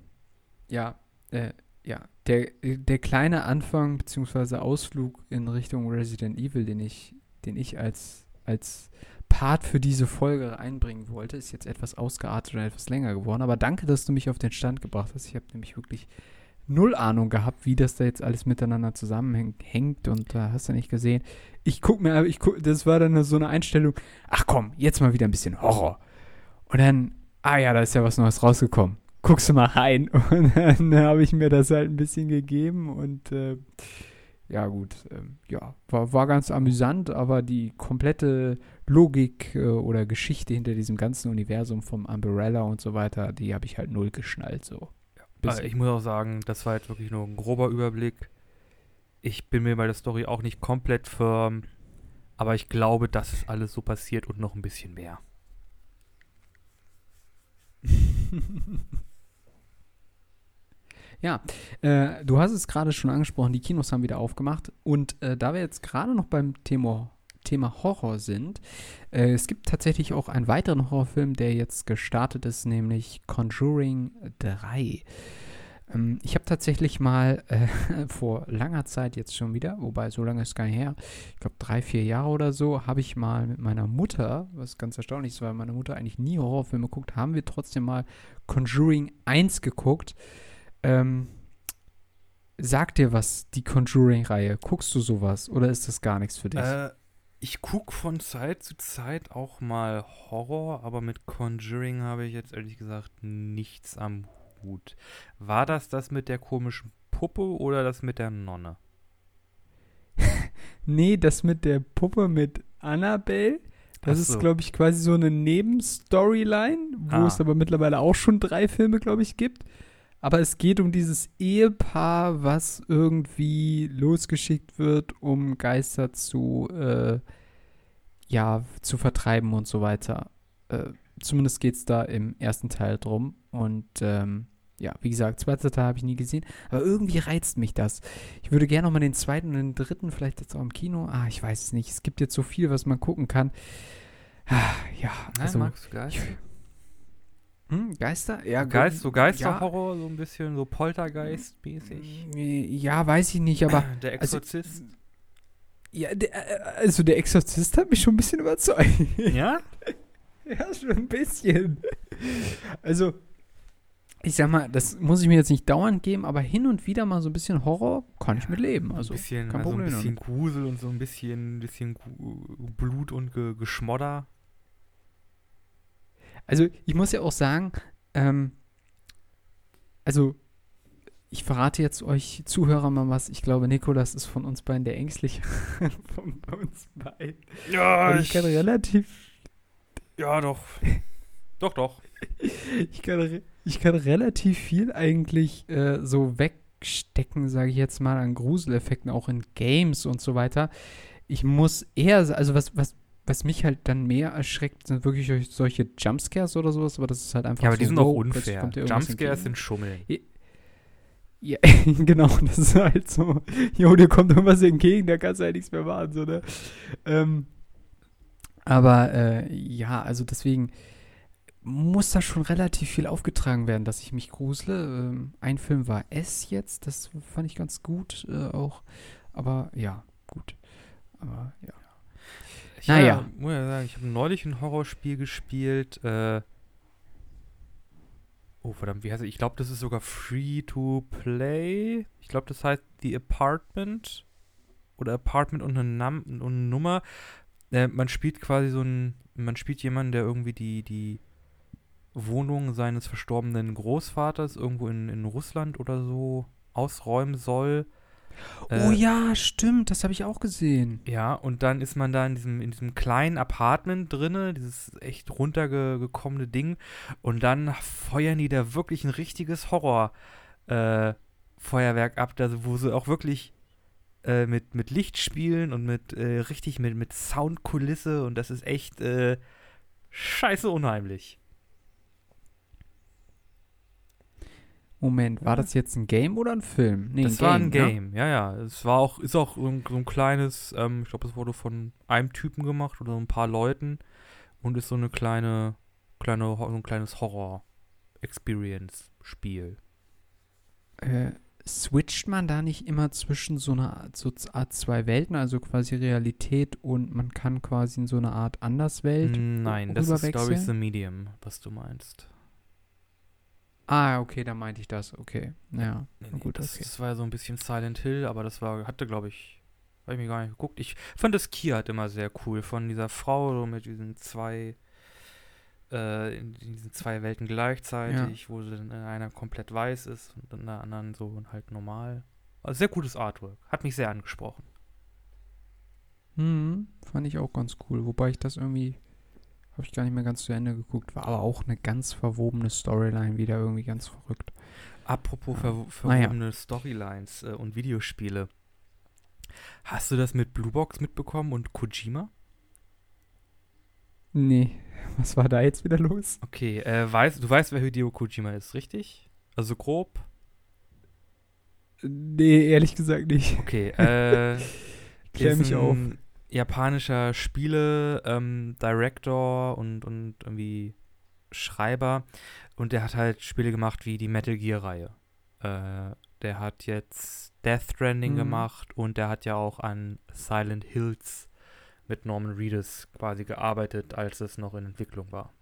S1: ja, äh, ja, der, der kleine Anfang beziehungsweise Ausflug in Richtung Resident Evil, den ich, den ich als, als Part für diese Folge einbringen wollte, ist jetzt etwas ausgeartet oder etwas länger geworden. Aber danke, dass du mich auf den Stand gebracht hast. Ich habe nämlich wirklich null Ahnung gehabt, wie das da jetzt alles miteinander zusammenhängt und da hast du nicht gesehen. Ich guck mir, ich guck, das war dann so eine Einstellung, ach komm, jetzt mal wieder ein bisschen Horror. Und dann, ah ja, da ist ja was Neues rausgekommen. Guckst du mal rein. Und dann habe ich mir das halt ein bisschen gegeben und äh, ja gut, ähm, ja, war, war ganz amüsant, aber die komplette Logik äh, oder Geschichte hinter diesem ganzen Universum vom Umbrella und so weiter, die habe ich halt null geschnallt so.
S2: Also ich muss auch sagen, das war jetzt wirklich nur ein grober Überblick. Ich bin mir bei der Story auch nicht komplett firm, aber ich glaube, dass es alles so passiert und noch ein bisschen mehr.
S1: Ja, äh, du hast es gerade schon angesprochen, die Kinos haben wieder aufgemacht. Und äh, da wir jetzt gerade noch beim Thema, Thema Horror sind, äh, es gibt tatsächlich auch einen weiteren Horrorfilm, der jetzt gestartet ist, nämlich Conjuring 3. Ähm, ich habe tatsächlich mal äh, vor langer Zeit jetzt schon wieder, wobei so lange ist gar nicht her, ich glaube drei, vier Jahre oder so, habe ich mal mit meiner Mutter, was ganz erstaunlich ist, weil meine Mutter eigentlich nie Horrorfilme guckt, haben wir trotzdem mal Conjuring 1 geguckt. Ähm, sagt dir was, die Conjuring-Reihe? Guckst du sowas oder ist das gar nichts für dich?
S2: Äh, ich gucke von Zeit zu Zeit auch mal Horror, aber mit Conjuring habe ich jetzt ehrlich gesagt nichts am Hut. War das das mit der komischen Puppe oder das mit der Nonne?
S1: nee, das mit der Puppe mit Annabelle. Das
S2: Ach
S1: ist,
S2: so.
S1: glaube ich, quasi so eine Nebenstoryline, wo
S2: Ah.
S1: es aber mittlerweile auch schon drei Filme, glaube ich, gibt. Aber es geht um dieses Ehepaar, was irgendwie losgeschickt wird, um Geister zu, äh, ja, zu vertreiben und so weiter. Äh, zumindest geht es da im ersten Teil drum. Und ähm, ja, wie gesagt, zweiter Teil habe ich nie gesehen. Aber irgendwie reizt mich das. Ich würde gerne noch mal den zweiten und den dritten, vielleicht jetzt auch im Kino. Ah, ich weiß es nicht. Es gibt jetzt so viel, was man gucken kann. Ah, ja, also.
S2: magst du Geist?
S1: ich, hm, Geister? Ja,
S2: Geist, so
S1: ja,
S2: Geisterhorror, so ein bisschen so Poltergeist-mäßig.
S1: Ja, weiß ich nicht, aber
S2: Der
S1: also-
S2: Exorzist.
S1: ja, der, äh, also der Exorzist hat mich schon ein bisschen überzeugt.
S2: ja?
S1: ja, schon ein bisschen. Also, ich sag mal, das muss ich mir jetzt nicht dauernd geben, aber hin und wieder mal so ein bisschen Horror kann ich mit leben. Also,
S2: ein bisschen,
S1: kein
S2: also ein bisschen Grusel und so ein bisschen, bisschen Blut und Ge Geschmodder.
S1: Also ich muss ja auch sagen, ähm, also ich verrate jetzt euch Zuhörer mal was. Ich glaube, Nikolas ist von uns beiden der ängstliche von uns beiden.
S2: Ja,
S1: Weil ich kann relativ,
S2: ja, doch. doch, doch.
S1: ich kann, ich kann relativ viel eigentlich äh, so wegstecken, sage ich jetzt mal, an Gruseleffekten, auch in Games und so weiter. Ich muss eher, also was, was, was mich halt dann mehr erschreckt, sind wirklich solche Jumpscares oder sowas, aber das ist halt einfach
S2: Ja, aber
S1: so,
S2: die sind auch
S1: wow, plötzlich
S2: unfair. Jumpscares sind Schummeln.
S1: Ja, genau, das ist halt so, jo, dir kommt irgendwas entgegen, da kannst du halt nichts mehr machen, so, ne? Ähm, Aber äh, ja, also deswegen muss da schon relativ viel aufgetragen werden, dass ich mich grusele. Ähm, ein Film war S jetzt, das fand ich ganz gut äh, auch. Aber ja, gut. Aber ja.
S2: Ich
S1: Naja.
S2: hab- muss ja sagen, ich habe neulich ein Horrorspiel gespielt. Äh, oh, verdammt, wie heißt es? Ich glaube, das ist sogar free to play. Ich glaube, das heißt The Apartment. Oder Apartment und eine, Nam und eine Nummer. Äh, man spielt quasi so ein. Man spielt jemanden, der irgendwie die, die Wohnung seines verstorbenen Großvaters irgendwo in, in Russland oder so ausräumen soll.
S1: Oh
S2: Äh,
S1: ja, stimmt, das habe ich auch gesehen.
S2: ja, und dann ist man da in diesem, in diesem kleinen Apartment drinne, dieses echt runtergekommene Ding. Und dann feuern die da wirklich ein richtiges Horror-Feuerwerk ab, also wo sie auch wirklich äh, mit, mit Licht spielen und mit äh, richtig mit, mit Soundkulisse und das ist echt äh, scheiße unheimlich.
S1: Moment, war das jetzt ein Game oder ein Film? Nee,
S2: das war ein
S1: ne?
S2: Game, ja, ja. Es war auch, ist auch so ein, so ein kleines, ähm, ich glaube, es wurde von einem Typen gemacht oder so ein paar Leuten und ist so eine kleine, kleine, so ein kleines Horror-Experience-Spiel.
S1: Äh, switcht man da nicht immer zwischen so einer Art, so Art zwei Welten, also quasi Realität und man kann quasi in so eine Art Anderswelt?
S2: Nein, das ist, glaube ich? The Medium, was du meinst.
S1: Ah, okay, da meinte ich das. Okay, ja,
S2: Nee, nee,
S1: gut,
S2: das,
S1: okay.
S2: das war ja so ein bisschen Silent Hill, aber das war, hatte, glaube ich, habe ich mir gar nicht geguckt. Ich fand das Kia halt immer sehr cool, von dieser Frau so mit diesen zwei, äh, in diesen zwei Welten gleichzeitig, wo sie in einer komplett weiß ist und in der anderen so halt normal. Also sehr gutes Artwork, hat mich sehr angesprochen.
S1: Hm, fand ich auch ganz cool, wobei ich das irgendwie habe ich gar nicht mehr ganz zu Ende geguckt, war aber auch eine ganz verwobene Storyline wieder irgendwie ganz verrückt.
S2: Apropos
S1: Ja.
S2: ver
S1: Naja.
S2: verwobene Storylines äh, und Videospiele. Hast du das mit Bluebox mitbekommen und Kojima?
S1: Nee, was war da jetzt wieder los?
S2: Okay, äh, weißt, du weißt, wer Hideo Kojima ist, richtig? Also grob?
S1: Nee, ehrlich gesagt nicht.
S2: Okay, äh,
S1: Klär mich auf.
S2: ein japanischer Spiele, ähm, Director und, und irgendwie Schreiber. Und der hat halt Spiele gemacht wie die Metal Gear-Reihe. Äh, der hat jetzt Death Stranding
S1: Mhm.
S2: gemacht und der hat ja auch an Silent Hills mit Norman Reedus quasi gearbeitet, als es noch in Entwicklung war.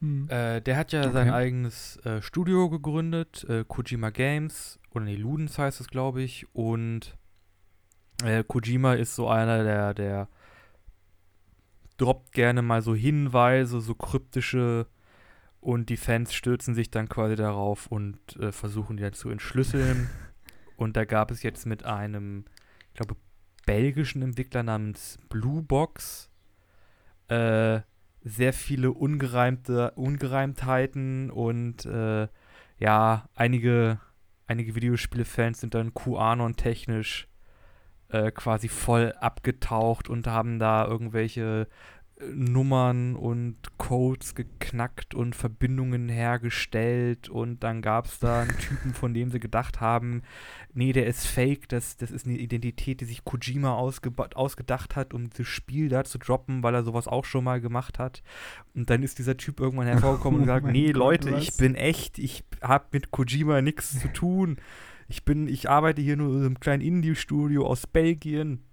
S1: Hm.
S2: Äh, der hat ja
S1: Okay.
S2: sein eigenes äh, Studio gegründet, äh, Kojima Games, oder nee, Ludens heißt es, glaube ich. Und äh, Kojima ist so einer, der, der droppt gerne mal so Hinweise, so kryptische, und die Fans stürzen sich dann quasi darauf und äh, versuchen die dann zu entschlüsseln. und da gab es jetzt mit einem, ich glaube, belgischen Entwickler namens Blue Box äh, sehr viele ungereimte Ungereimtheiten und äh, ja, einige, einige Videospiele-Fans sind dann QAnon-technisch äh, quasi voll abgetaucht und haben da irgendwelche äh, Nummern und Codes geknackt und Verbindungen hergestellt und dann gab es da einen Typen, von dem sie gedacht haben, nee, der ist fake, das, das ist eine Identität, die sich Kojima ausgedacht hat, um dieses Spiel da zu droppen, weil er sowas auch schon mal gemacht hat. Und dann ist dieser Typ irgendwann hervorgekommen und
S1: Oh
S2: gesagt,
S1: mein
S2: nee,
S1: Gott,
S2: Leute,
S1: was?
S2: ich bin echt, ich habe mit Kojima nichts zu tun. Ich bin, ich arbeite hier nur in einem kleinen Indie-Studio aus Belgien.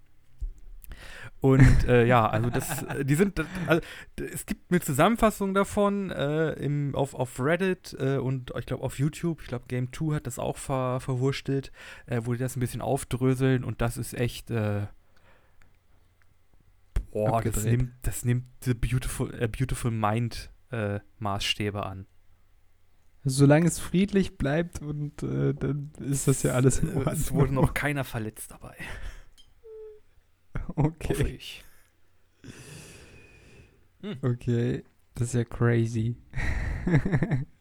S2: Und äh, ja, also das, äh, die sind, also, es gibt eine Zusammenfassung davon äh, im, auf, auf Reddit äh, und ich glaube auf YouTube, ich glaube Game 2 hat das auch ver, verwurstelt, äh, wo die das ein bisschen aufdröseln und das ist echt, äh, boah, das nimmt, das nimmt The Beautiful, Beautiful Mind Maßstäbe an.
S1: Solange es friedlich bleibt und äh, dann ist das ja alles in
S2: Äh,
S1: Ordnung.
S2: Es wurde noch keiner verletzt dabei, hoffe
S1: Okay,
S2: ich.
S1: okay. Das ist ja crazy.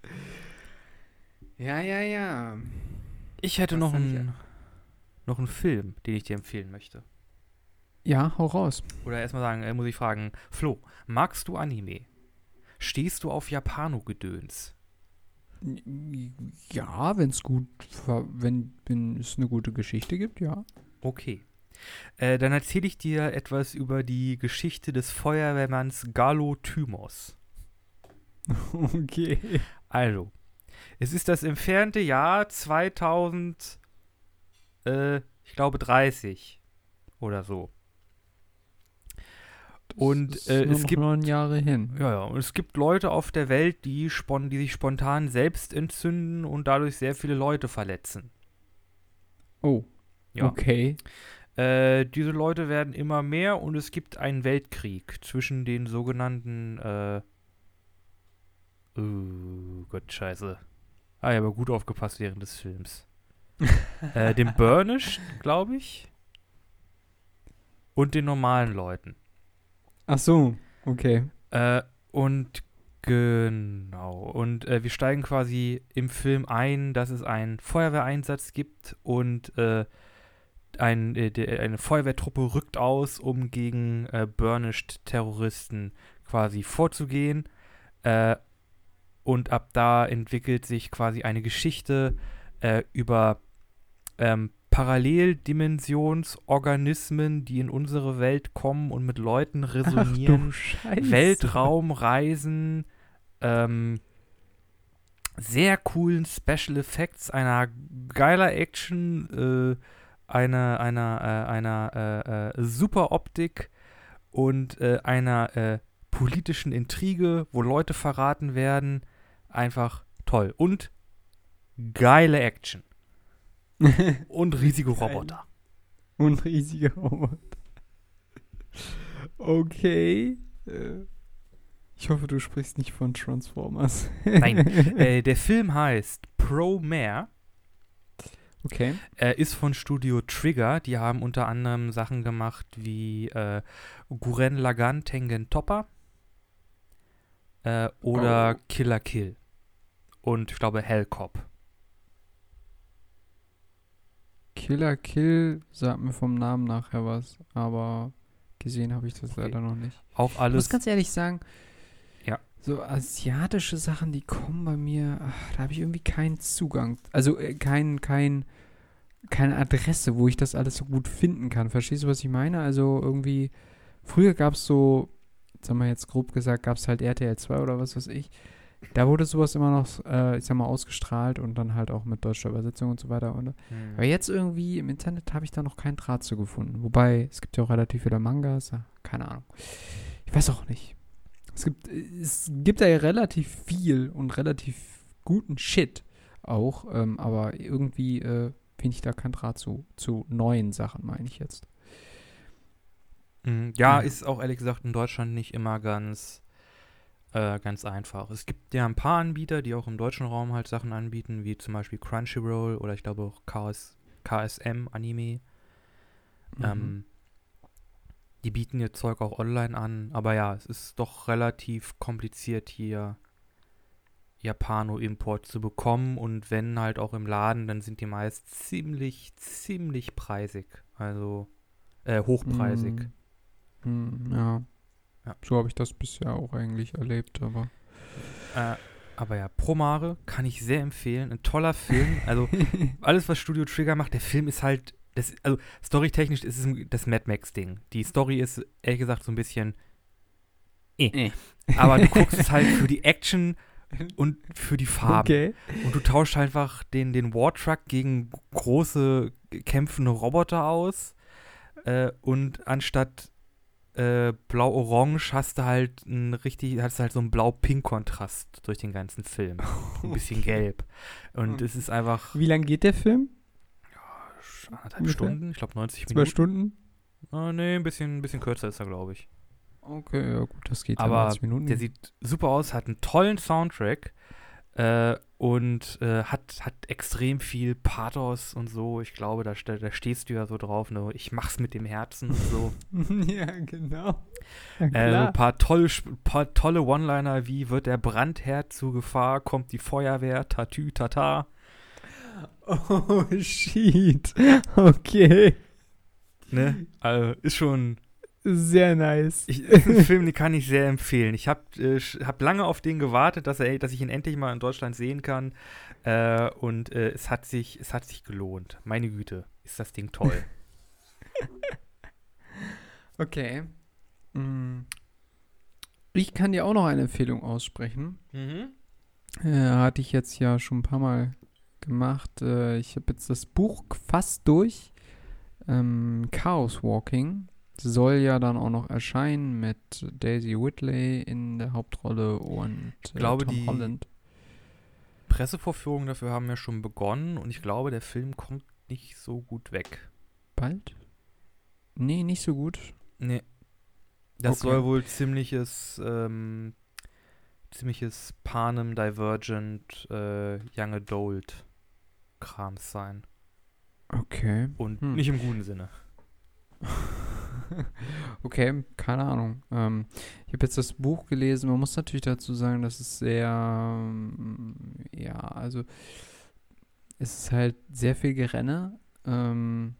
S1: ja, ja, ja.
S2: Ich hätte
S1: Was
S2: noch einen, noch einen Film, den ich dir empfehlen möchte.
S1: Ja, hau raus.
S2: Oder erstmal sagen, äh, muss ich fragen, Flo, magst du Anime? Stehst du auf Japano-Gedöns?
S1: Ja, wenn es gut, wenn es eine gute Geschichte gibt, ja.
S2: Okay. Äh, dann erzähle ich dir etwas über die Geschichte des Feuerwehrmanns Galo Thymos.
S1: Okay.
S2: Also, es ist das entfernte Jahr 2000, äh, ich glaube 30 oder so. Und,
S1: Das ist
S2: äh, es
S1: noch
S2: gibt-
S1: neun Jahre hin.
S2: Ja, ja, und es gibt Leute auf der Welt, die, spon die sich spontan selbst entzünden und dadurch sehr viele Leute verletzen.
S1: Oh,
S2: Ja.
S1: okay.
S2: Äh, diese Leute werden immer mehr und es gibt einen Weltkrieg zwischen den sogenannten, äh, oh Gott, scheiße. Ah, ja, aber gut aufgepasst während des Films. äh, dem Burnish, glaube ich. Und den normalen Leuten.
S1: Ach so, okay.
S2: Äh, und genau. Und äh, wir steigen quasi im Film ein, dass es einen Feuerwehreinsatz gibt und äh, ein, äh, de- eine Feuerwehrtruppe rückt aus, um gegen äh, Burnished-Terroristen quasi vorzugehen. Äh, und ab da entwickelt sich quasi eine Geschichte äh, über ähm, Paralleldimensionsorganismen, die in unsere Welt kommen und mit Leuten
S1: Ach
S2: resonieren.
S1: du Scheiße.
S2: Weltraumreisen, ähm, sehr coolen Special Effects, einer geiler Action, äh, einer, einer, äh, einer äh, äh, super Optik und äh, einer äh, politischen Intrige, wo Leute verraten werden. Einfach toll. Und geile Action. Und riesige. Roboter.
S1: Und riesige Roboter. Okay. Äh, Ich hoffe, du sprichst nicht von Transformers.
S2: Nein, äh, der Film heißt Pro Mare.
S1: Okay.
S2: Er ist von Studio Trigger. Die haben unter anderem Sachen gemacht wie äh, Guren Lagann Tengen Topper äh, oder
S1: Oh.
S2: Killer Kill. Und ich glaube Hellcop.
S1: Killer Kill sagt mir vom Namen nachher was, aber gesehen habe ich das
S2: Okay.
S1: leider noch nicht.
S2: Auch
S1: Ich muss
S2: alles.
S1: ganz ehrlich sagen,
S2: Ja.
S1: so asiatische Sachen, die kommen bei mir, ach, da habe ich irgendwie keinen Zugang. Also äh, kein, kein, keine Adresse, wo ich das alles so gut finden kann. Verstehst du, was ich meine? Also irgendwie, früher gab es so, sagen wir jetzt grob gesagt, gab es halt RTL 2 oder was weiß ich. Da wurde sowas immer noch, äh, ich sag mal, ausgestrahlt und dann halt auch mit deutscher Übersetzung und so weiter. Und,
S2: Hm.
S1: aber jetzt irgendwie im Internet habe ich da noch keinen Draht zu gefunden. Wobei, es gibt ja auch relativ viele Mangas. Keine Ahnung. Ich weiß auch nicht. Es gibt, es gibt da ja relativ viel und relativ guten Shit auch. Ähm, aber irgendwie äh, finde ich da keinen Draht zu, zu neuen Sachen, meine ich jetzt.
S2: Mm, Ja,
S1: Mhm.
S2: ist auch ehrlich gesagt in Deutschland nicht immer ganz, äh, ganz einfach. Es gibt ja ein paar Anbieter, die auch im deutschen Raum halt Sachen anbieten, wie zum Beispiel Crunchyroll oder ich glaube auch KS, KSM Anime.
S1: Mhm.
S2: Ähm, die bieten ihr Zeug auch online an, aber ja, es ist doch relativ kompliziert hier Japano-Import zu bekommen und wenn halt auch im Laden, dann sind die meist ziemlich, ziemlich preisig. Also äh, hochpreisig.
S1: Mm, mm, ja.
S2: Ja.
S1: So habe ich das bisher auch eigentlich erlebt, aber.
S2: Äh, aber ja, Promare kann ich sehr empfehlen. Ein toller Film. Also alles, was Studio Trigger macht, der Film ist halt, das, also storytechnisch ist es das Mad Max-Ding. Die Story ist ehrlich gesagt so ein bisschen. Eh.
S1: Eh.
S2: Aber du guckst es halt für die Action und für die Farben.
S1: Okay.
S2: Und du tauschst einfach den, den War Truck gegen große kämpfende Roboter aus. Äh, und anstatt äh, blau-orange hast du halt ein richtig, hast du halt so einen blau-pink-Kontrast durch den ganzen Film. Ein bisschen gelb. Und es ist einfach
S1: Wie lang geht der Film?
S2: anderthalb
S1: Ungefähr?
S2: Stunden, ich glaube 90
S1: Zwei
S2: Minuten.
S1: Stunden?
S2: Ah, nee, ein bisschen, ein bisschen kürzer ist er, glaube ich.
S1: Okay, ja gut, das geht ja
S2: Aber
S1: 90 Minuten.
S2: Der sieht super aus, hat einen tollen Soundtrack äh, und äh, hat, hat extrem viel Pathos und so. Ich glaube, da, da stehst du ja so drauf. Ne? Ich mach's mit dem Herzen und so.
S1: ja, genau. Ja,
S2: äh, ein paar tolle, paar tolle One-Liner wie wird der Brandherd zu Gefahr, kommt die Feuerwehr, tatü, tata.
S1: oh, shit. Okay.
S2: Ne? Also, ist schon.
S1: Sehr nice.
S2: Ich, ein Film, den kann ich sehr empfehlen. Ich habe äh, hab lange auf den gewartet, dass, er, dass ich ihn endlich mal in Deutschland sehen kann. Äh, und äh, es, hat sich, es hat sich gelohnt. Meine Güte, ist das Ding toll.
S1: Okay. Mm. Ich kann dir auch noch eine Empfehlung aussprechen.
S2: Mhm.
S1: Äh, hatte ich jetzt ja schon ein paar Mal gemacht. Äh, ich habe jetzt das Buch fast durch. Ähm, Chaos Walking. Soll ja dann auch noch erscheinen mit Daisy Whitley in der Hauptrolle und äh,
S2: glaube,
S1: Tom
S2: die-
S1: Holland.
S2: Pressevorführungen dafür haben ja schon begonnen und ich glaube, der Film kommt nicht so gut weg.
S1: Bald? Nee, nicht so gut.
S2: Nee. Das
S1: Okay.
S2: soll wohl ziemliches, ähm, ziemliches Panem Divergent äh, Young Adult Krams sein.
S1: Okay.
S2: Und
S1: Hm.
S2: nicht im guten Sinne.
S1: okay, keine Ahnung. Ähm, ich habe jetzt das Buch gelesen. Man muss natürlich dazu sagen, dass es sehr, ähm, ja, also es ist halt sehr viel Gerenne. Ähm,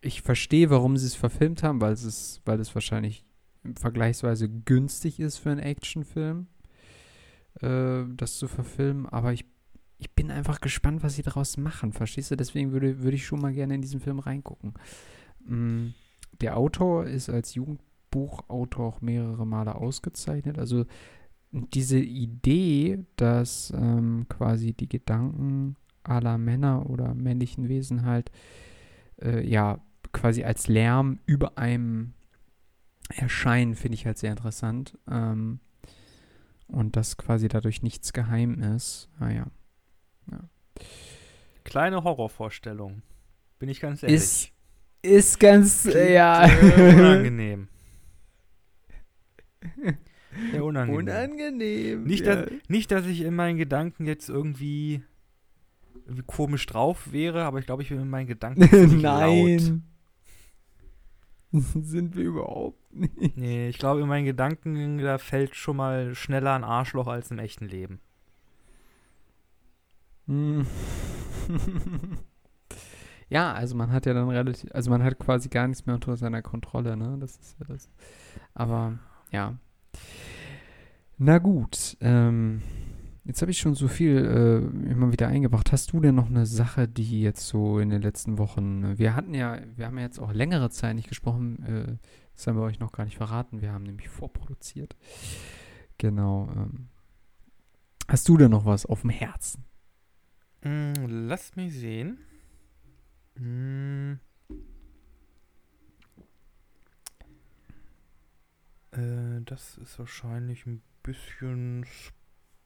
S1: ich verstehe, warum sie es verfilmt haben, weil es weil es wahrscheinlich vergleichsweise günstig ist für einen Actionfilm, äh, das zu verfilmen. Aber ich, ich bin einfach gespannt, was sie daraus machen. Verstehst du? Deswegen würde, würde ich schon mal gerne in diesen Film reingucken. Mm, Der Autor ist als Jugendbuchautor auch mehrere Male ausgezeichnet. Also diese Idee, dass ähm, quasi die Gedanken aller Männer oder männlichen Wesen halt äh, ja quasi als Lärm über einem erscheinen, finde ich halt sehr interessant. Ähm, und dass quasi dadurch nichts geheim ist. Naja.
S2: Kleine Horrorvorstellung. Bin ich ganz ehrlich.
S1: Ist, ist ganz,
S2: Klingt,
S1: äh, ja.
S2: Äh, unangenehm. Sehr unangenehm.
S1: Unangenehm.
S2: Nicht,
S1: ja.
S2: dass, nicht, dass ich in meinen Gedanken jetzt irgendwie, komisch drauf wäre, aber ich glaube, ich bin in meinen Gedanken laut.
S1: Nein. Sind wir überhaupt nicht.
S2: Nee, ich glaube, in meinen Gedanken, da fällt schon mal schneller ein Arschloch als im echten Leben.
S1: Hm. Ja, also man hat ja dann relativ, also man hat quasi gar nichts mehr unter seiner Kontrolle, ne? Das ist ja das. Aber ja. Na gut, ähm, jetzt habe ich schon so viel äh, immer wieder eingebracht. Hast du denn noch eine Sache, die jetzt so in den letzten Wochen, wir hatten ja, wir haben ja jetzt auch längere Zeit nicht gesprochen, äh, das haben wir euch noch gar nicht verraten, wir haben nämlich vorproduziert. Genau. Ähm. Hast du denn noch was auf dem Herzen?
S2: Mm, lass mich sehen. Mm. Äh, das ist wahrscheinlich ein bisschen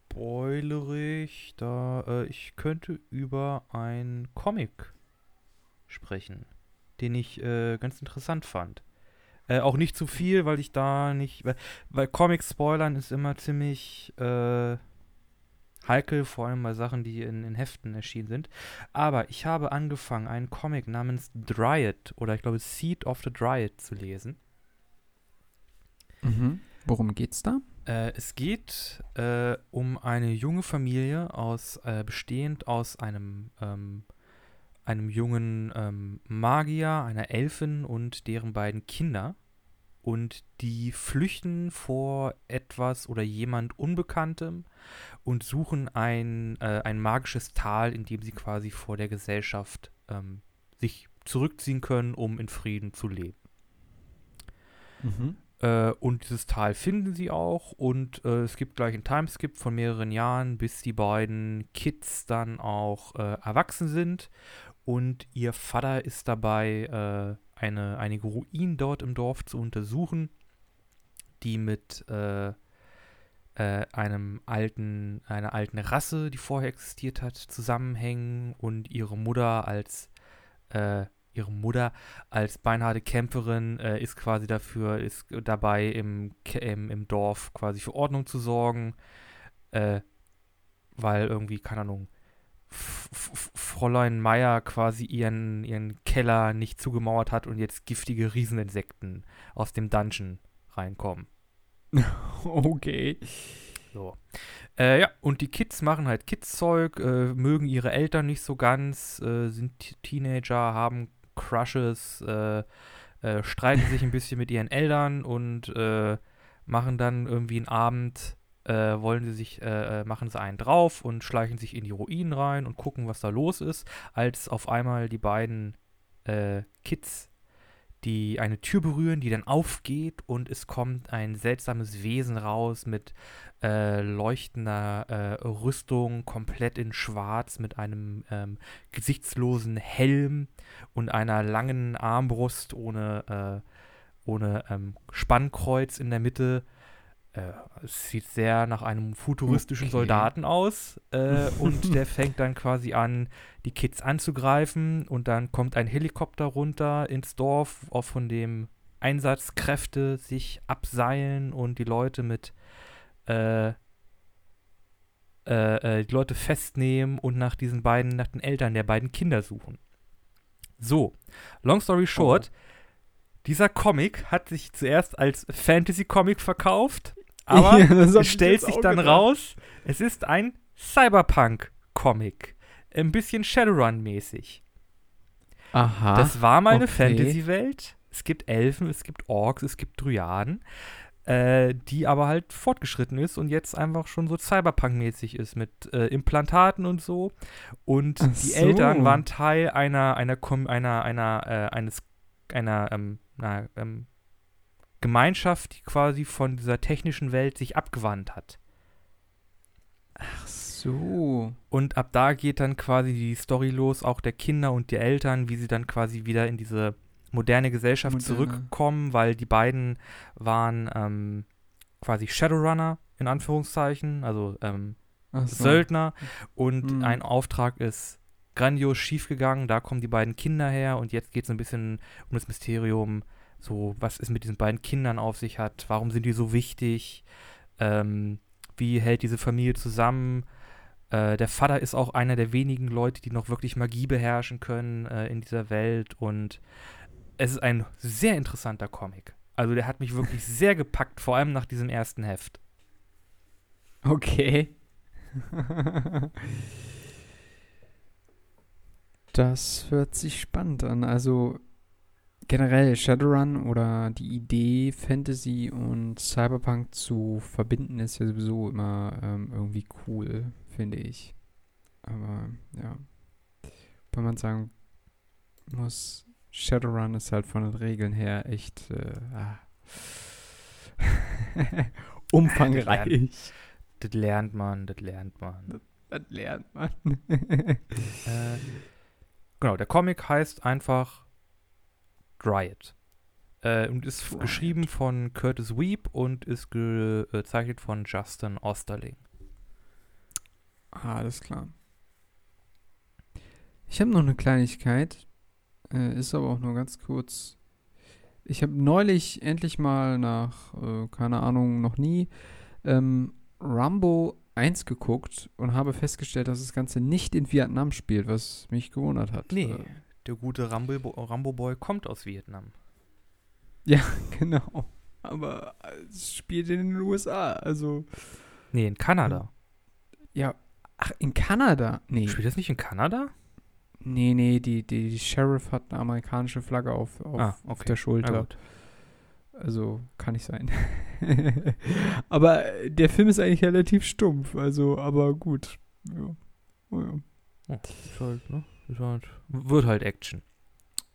S2: spoilerig, da äh, ich könnte über einen Comic sprechen, den ich äh, ganz interessant fand. Äh, auch nicht zu viel, weil ich da nicht, weil, weil Comics spoilern ist immer ziemlich äh, heikel, vor allem bei Sachen, die in, in Heften erschienen sind. Aber ich habe angefangen, einen Comic namens Dryad oder ich glaube Seed of the Dryad zu lesen.
S1: Mhm. Worum geht's da?
S2: Äh, es geht äh, um eine junge Familie aus, äh, bestehend aus einem, ähm, einem jungen ähm, Magier, einer Elfin und deren beiden Kinder. Und die flüchten vor etwas oder jemand Unbekanntem und suchen ein, äh, ein magisches Tal, in dem sie quasi vor der Gesellschaft ähm, sich zurückziehen können, um in Frieden zu leben.
S1: Mhm.
S2: Äh, und dieses Tal finden sie auch und äh, es gibt gleich einen Timeskip von mehreren Jahren, bis die beiden Kids dann auch äh, erwachsen sind und ihr Vater ist dabei, äh, eine, einige Ruinen dort im Dorf zu untersuchen, die mit äh, äh, einem alten, einer alten Rasse, die vorher existiert hat, zusammenhängen und ihre Mutter als äh, ihre Mutter als beinharte Kämpferin äh, ist quasi dafür, ist dabei im, im, im Dorf quasi für Ordnung zu sorgen, äh, weil irgendwie, keine Ahnung, Fräulein Meier quasi ihren, ihren Keller nicht zugemauert hat und jetzt giftige Rieseninsekten aus dem Dungeon reinkommen.
S1: Okay.
S2: So. Äh, ja, und die Kids machen halt Kids-Zeug, äh, mögen ihre Eltern nicht so ganz, äh, sind Teenager, haben Crushes, äh, äh, streiten sich ein bisschen mit ihren Eltern und äh, machen dann irgendwie einen Abend, äh, wollen sie sich, äh, äh, machen sie einen drauf und schleichen sich in die Ruinen rein und gucken, was da los ist, als auf einmal die beiden äh, Kids die eine Tür berühren, die dann aufgeht und es kommt ein seltsames Wesen raus mit äh, leuchtender äh, Rüstung, komplett in Schwarz, mit einem ähm, gesichtslosen Helm und einer langen Armbrust ohne, äh, ohne ähm, Spannkreuz in der Mitte. Äh, es sieht sehr nach einem futuristischen
S1: Okay.
S2: Soldaten aus äh, und der fängt dann quasi an, die Kids anzugreifen und dann kommt ein Helikopter runter ins Dorf, auch von dem Einsatzkräfte sich abseilen und die Leute mit äh, äh, äh, die Leute festnehmen und nach diesen beiden, nach den Eltern der beiden Kinder suchen. So, long story short, dieser Comic hat sich zuerst als Fantasy-Comic verkauft, aber
S1: Ja,
S2: es stellt sich dann
S1: gedacht.
S2: raus, es ist ein Cyberpunk-Comic. Ein bisschen Shadowrun-mäßig.
S1: Aha.
S2: Das war mal eine
S1: okay.
S2: Fantasy-Welt. Es gibt Elfen, es gibt Orks, es gibt Dryaden, äh, die aber halt fortgeschritten ist und jetzt einfach schon so Cyberpunk-mäßig ist mit äh, Implantaten und so. Und
S1: Ach
S2: die
S1: so.
S2: Eltern waren Teil einer, einer, einer, einer, äh, eines, einer, ähm, na, ähm, Gemeinschaft, die quasi von dieser technischen Welt sich abgewandt hat.
S1: Ach so.
S2: Und ab da geht dann quasi die Story los, auch der Kinder und die Eltern, wie sie dann quasi wieder in diese moderne Gesellschaft
S1: Moderne.
S2: zurückkommen, weil die beiden waren ähm, quasi Shadowrunner, in Anführungszeichen, also ähm,
S1: so.
S2: Söldner. Und
S1: Mhm.
S2: ein Auftrag ist grandios schiefgegangen, da kommen die beiden Kinder her und jetzt geht es ein bisschen um das Mysterium, so was es mit diesen beiden Kindern auf sich hat, warum sind die so wichtig, ähm, wie hält diese Familie zusammen. Äh, der Vater ist auch einer der wenigen Leute, die noch wirklich Magie beherrschen können äh, in dieser Welt und es ist ein sehr interessanter Comic. Also der hat mich wirklich sehr gepackt, vor allem nach diesem ersten Heft.
S1: Okay. Das hört sich spannend an. Also generell Shadowrun oder die Idee, Fantasy und Cyberpunk zu verbinden, ist ja sowieso immer ähm, irgendwie cool, finde ich. Aber ja, wenn man sagen muss, Shadowrun ist halt von den Regeln her echt äh, ah. umfangreich.
S2: Das lernt man, das lernt man.
S1: Das lernt man.
S2: Äh, genau, der Comic heißt einfach Dryad. Äh, und ist
S1: Dryad.
S2: geschrieben von Curtis Weep und ist gezeichnet von Justin Osterling.
S1: Ah, alles klar. Ich habe noch eine Kleinigkeit. Äh, ist aber auch nur ganz kurz. Ich habe neulich endlich mal nach, äh, keine Ahnung, noch nie, ähm, Rambo 1 geguckt und habe festgestellt, dass das Ganze nicht in Vietnam spielt, was mich gewundert hat.
S2: Nee,
S1: Äh,
S2: der gute Rambo, Rambo Boy kommt aus Vietnam.
S1: genau. Aber äh, es spielt in den USA. Also,
S2: Nee, in Kanada.
S1: ja. Ach, in Kanada? Nee.
S2: Spielt das nicht in Kanada?
S1: Nee, nee, die, die, die Sheriff hat eine amerikanische Flagge auf, auf,
S2: Ah,
S1: auf
S2: okay.
S1: der
S2: Na
S1: Schulter. Also kann nicht sein. aber äh, der Film ist eigentlich relativ stumpf, also, aber gut. Ja. Oh, ja.
S2: Oh, halt, ne? Halt, wird halt Action.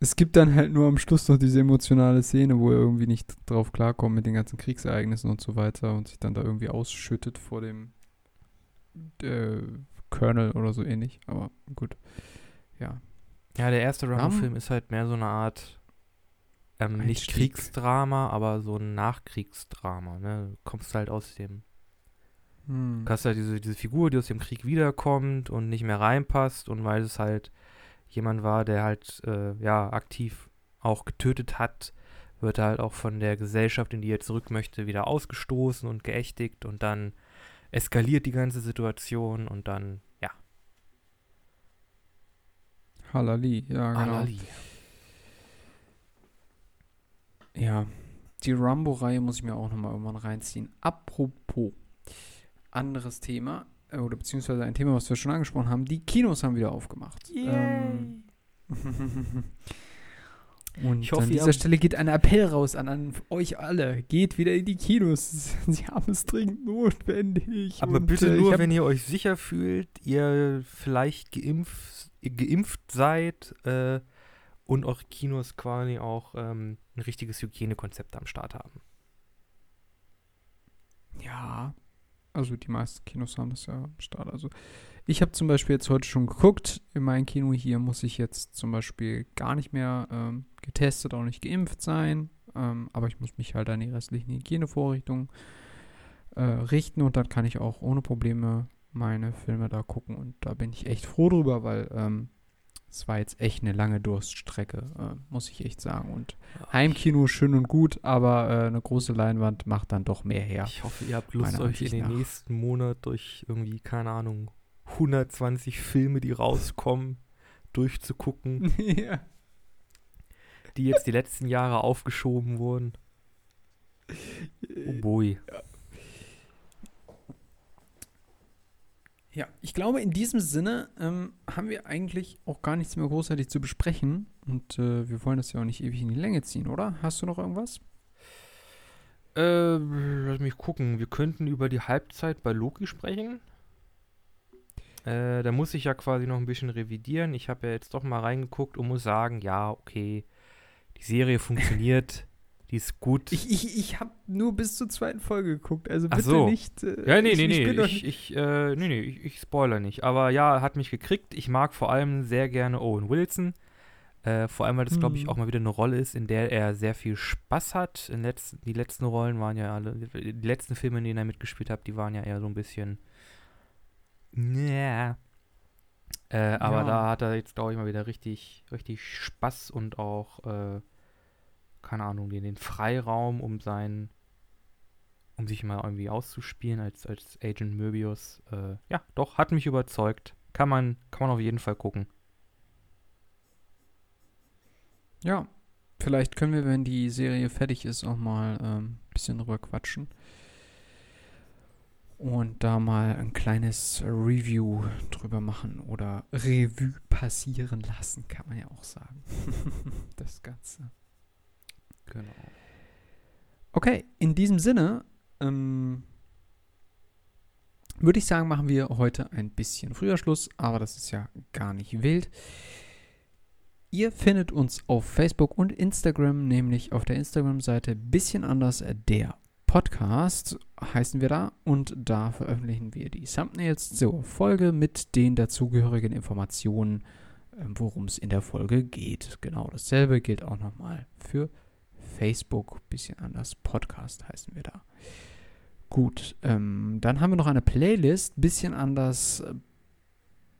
S1: Es gibt dann halt nur am Schluss noch diese emotionale Szene, wo er irgendwie nicht drauf klarkommt mit den ganzen Kriegsereignissen und so weiter und sich dann da irgendwie ausschüttet vor dem äh, Colonel oder so ähnlich. Aber gut. Ja.
S2: Ja, der erste
S1: Ram-
S2: Rambo-Film ist halt mehr so eine Art, ähm, nicht. Kriegsdrama, aber so ein Nachkriegsdrama, ne? Du kommst halt aus dem
S1: Hm.
S2: Du hast halt diese, diese Figur, die aus dem Krieg wiederkommt und nicht mehr reinpasst und weil es halt jemand war, der halt äh, ja aktiv auch getötet hat, wird er halt auch von der Gesellschaft, in die er zurück möchte, wieder ausgestoßen und geächtigt und dann eskaliert die ganze Situation und dann, ja,
S1: Halali, ja, genau.
S2: Alali.
S1: Ja, die Rambo-Reihe muss ich mir auch nochmal irgendwann reinziehen. Apropos, anderes Thema, äh, oder beziehungsweise ein Thema, was wir schon angesprochen haben, die Kinos haben wieder aufgemacht. Ähm, und
S2: Ich hoffe,
S1: an dieser Stelle geht ein Appell raus an, an euch alle. Geht wieder in die Kinos. Sie haben es dringend notwendig.
S2: Aber
S1: Und,
S2: bitte
S1: äh,
S2: nur,
S1: hab-
S2: wenn ihr euch sicher fühlt, ihr vielleicht geimpft, geimpft seid äh, und eure Kinos quasi auch ähm, ein richtiges Hygienekonzept am Start haben.
S1: Ja, also die meisten Kinos haben das ja am Start. Also ich habe zum Beispiel jetzt heute schon geguckt. In meinem Kino hier muss ich jetzt zum Beispiel gar nicht mehr ähm, getestet, auch nicht geimpft sein. Ähm, aber ich muss mich halt an die restlichen Hygienevorrichtungen äh, richten und dann kann ich auch ohne Probleme meine Filme da gucken. Und da bin ich echt froh drüber, weil ähm, es war jetzt echt eine lange Durststrecke, äh, muss ich echt sagen. Und Heimkino schön und gut, aber äh, eine große Leinwand macht dann doch mehr her.
S2: Ich hoffe, ihr habt Lust, euch in den
S1: nach.
S2: nächsten Monat durch irgendwie, keine Ahnung, 120 Filme, die rauskommen, durchzugucken,
S1: ja.
S2: die jetzt die letzten Jahre aufgeschoben wurden. Oh boy.
S1: Ja, ich glaube, in diesem Sinne ähm, haben wir eigentlich auch gar nichts mehr großartig zu besprechen. Und äh, wir wollen das ja auch nicht ewig in die Länge ziehen, oder? Hast du noch irgendwas?
S2: Äh, lass mich gucken. Wir könnten über die Halbzeit bei Loki sprechen. Äh, da muss ich ja quasi noch ein bisschen revidieren. Ich habe ja jetzt doch mal reingeguckt und muss sagen, ja, okay, die Serie funktioniert, die ist gut.
S1: Ich, ich, ich habe nur bis zur zweiten Folge geguckt, also bitte
S2: so.
S1: nicht. Äh,
S2: ja, nee,
S1: ich,
S2: nee, nee, ich, ich, äh, nee, nee, ich, ich spoiler nicht. Aber ja, hat mich gekriegt. Ich mag vor allem sehr gerne Owen Wilson. Äh, vor allem, weil das, glaube ich,
S1: Hm.
S2: auch mal wieder eine Rolle ist, in der er sehr viel Spaß hat. In letzten, die letzten Rollen waren ja alle, die letzten Filme, in denen er mitgespielt hat, die waren ja eher so ein bisschen. Ja. Äh, aber
S1: Ja.
S2: da hat er jetzt, glaube ich, mal wieder richtig, richtig Spaß und auch, äh, keine Ahnung, den, den Freiraum, um sein, um sich mal irgendwie auszuspielen als, als Agent Möbius. Äh, ja, doch, hat mich überzeugt. Kann man, kann man auf jeden Fall gucken.
S1: Ja, vielleicht können wir, wenn die Serie fertig ist, auch mal ein ähm, bisschen drüber quatschen. Und da mal ein kleines Review drüber machen oder Revue passieren lassen, kann man ja auch sagen. das Ganze.
S2: Genau.
S1: Okay, in diesem Sinne ähm, würde ich sagen, machen wir heute ein bisschen früher Schluss, aber das ist ja gar nicht wild. Ihr findet uns auf Facebook und Instagram, nämlich auf der Instagram-Seite bisschen anders der Podcast heißen wir da und da veröffentlichen wir die Thumbnails zur Folge mit den dazugehörigen Informationen, ähm, worum es in der Folge geht. Genau dasselbe gilt auch nochmal für Facebook, bisschen anders Podcast heißen wir da. Gut, ähm, dann haben wir noch eine Playlist, bisschen anders. äh,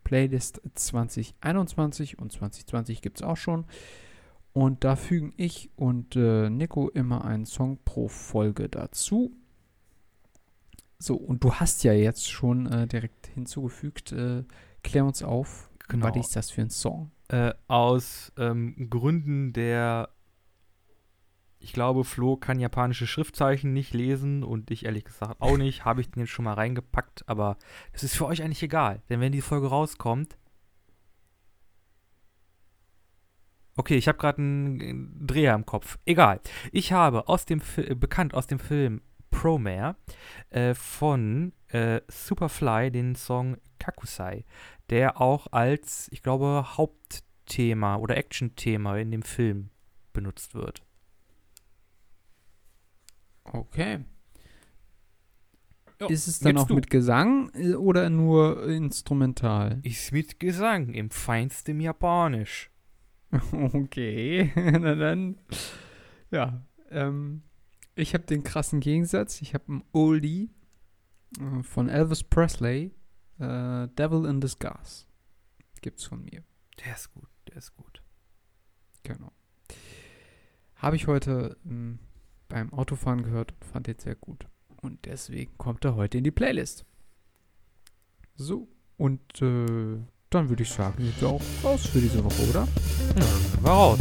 S1: Playlist 2021 und 2020 gibt es auch schon. Und da fügen ich und äh, Nico immer einen Song pro Folge dazu. So, und du hast ja jetzt schon äh, direkt hinzugefügt. Äh, klär uns auf,
S2: Genau.
S1: was ist das für ein Song?
S2: Äh, aus ähm, Gründen der, ich glaube, Flo kann japanische Schriftzeichen nicht lesen und ich ehrlich gesagt auch nicht, habe ich den jetzt schon mal reingepackt, aber es ist für euch eigentlich egal, denn wenn die Folge rauskommt. Okay, ich habe gerade einen Dreher im Kopf. Egal. Ich habe aus dem Fi- äh, bekannt aus dem Film Promare äh, von äh, Superfly den Song Kakusai, der auch als, ich glaube, Hauptthema oder Action-Thema in dem Film benutzt wird.
S1: Okay.
S2: Ja,
S1: ist es dann auch
S2: du.
S1: mit Gesang äh, oder nur instrumental?
S2: Ist mit Gesang im feinstem Japanisch.
S1: Okay, na dann. Ja, ähm, ich habe den krassen Gegensatz. Ich habe einen Oldie äh, von Elvis Presley, äh, Devil in Disguise. Gibt's von mir.
S2: Der ist gut, der ist gut.
S1: Genau. Habe ich heute ähm, beim Autofahren gehört und fand den sehr gut. Und deswegen kommt er heute in die Playlist. So, und äh, dann würde ich sagen, sind auch raus für diese Woche, oder?
S2: Ja, wir raus.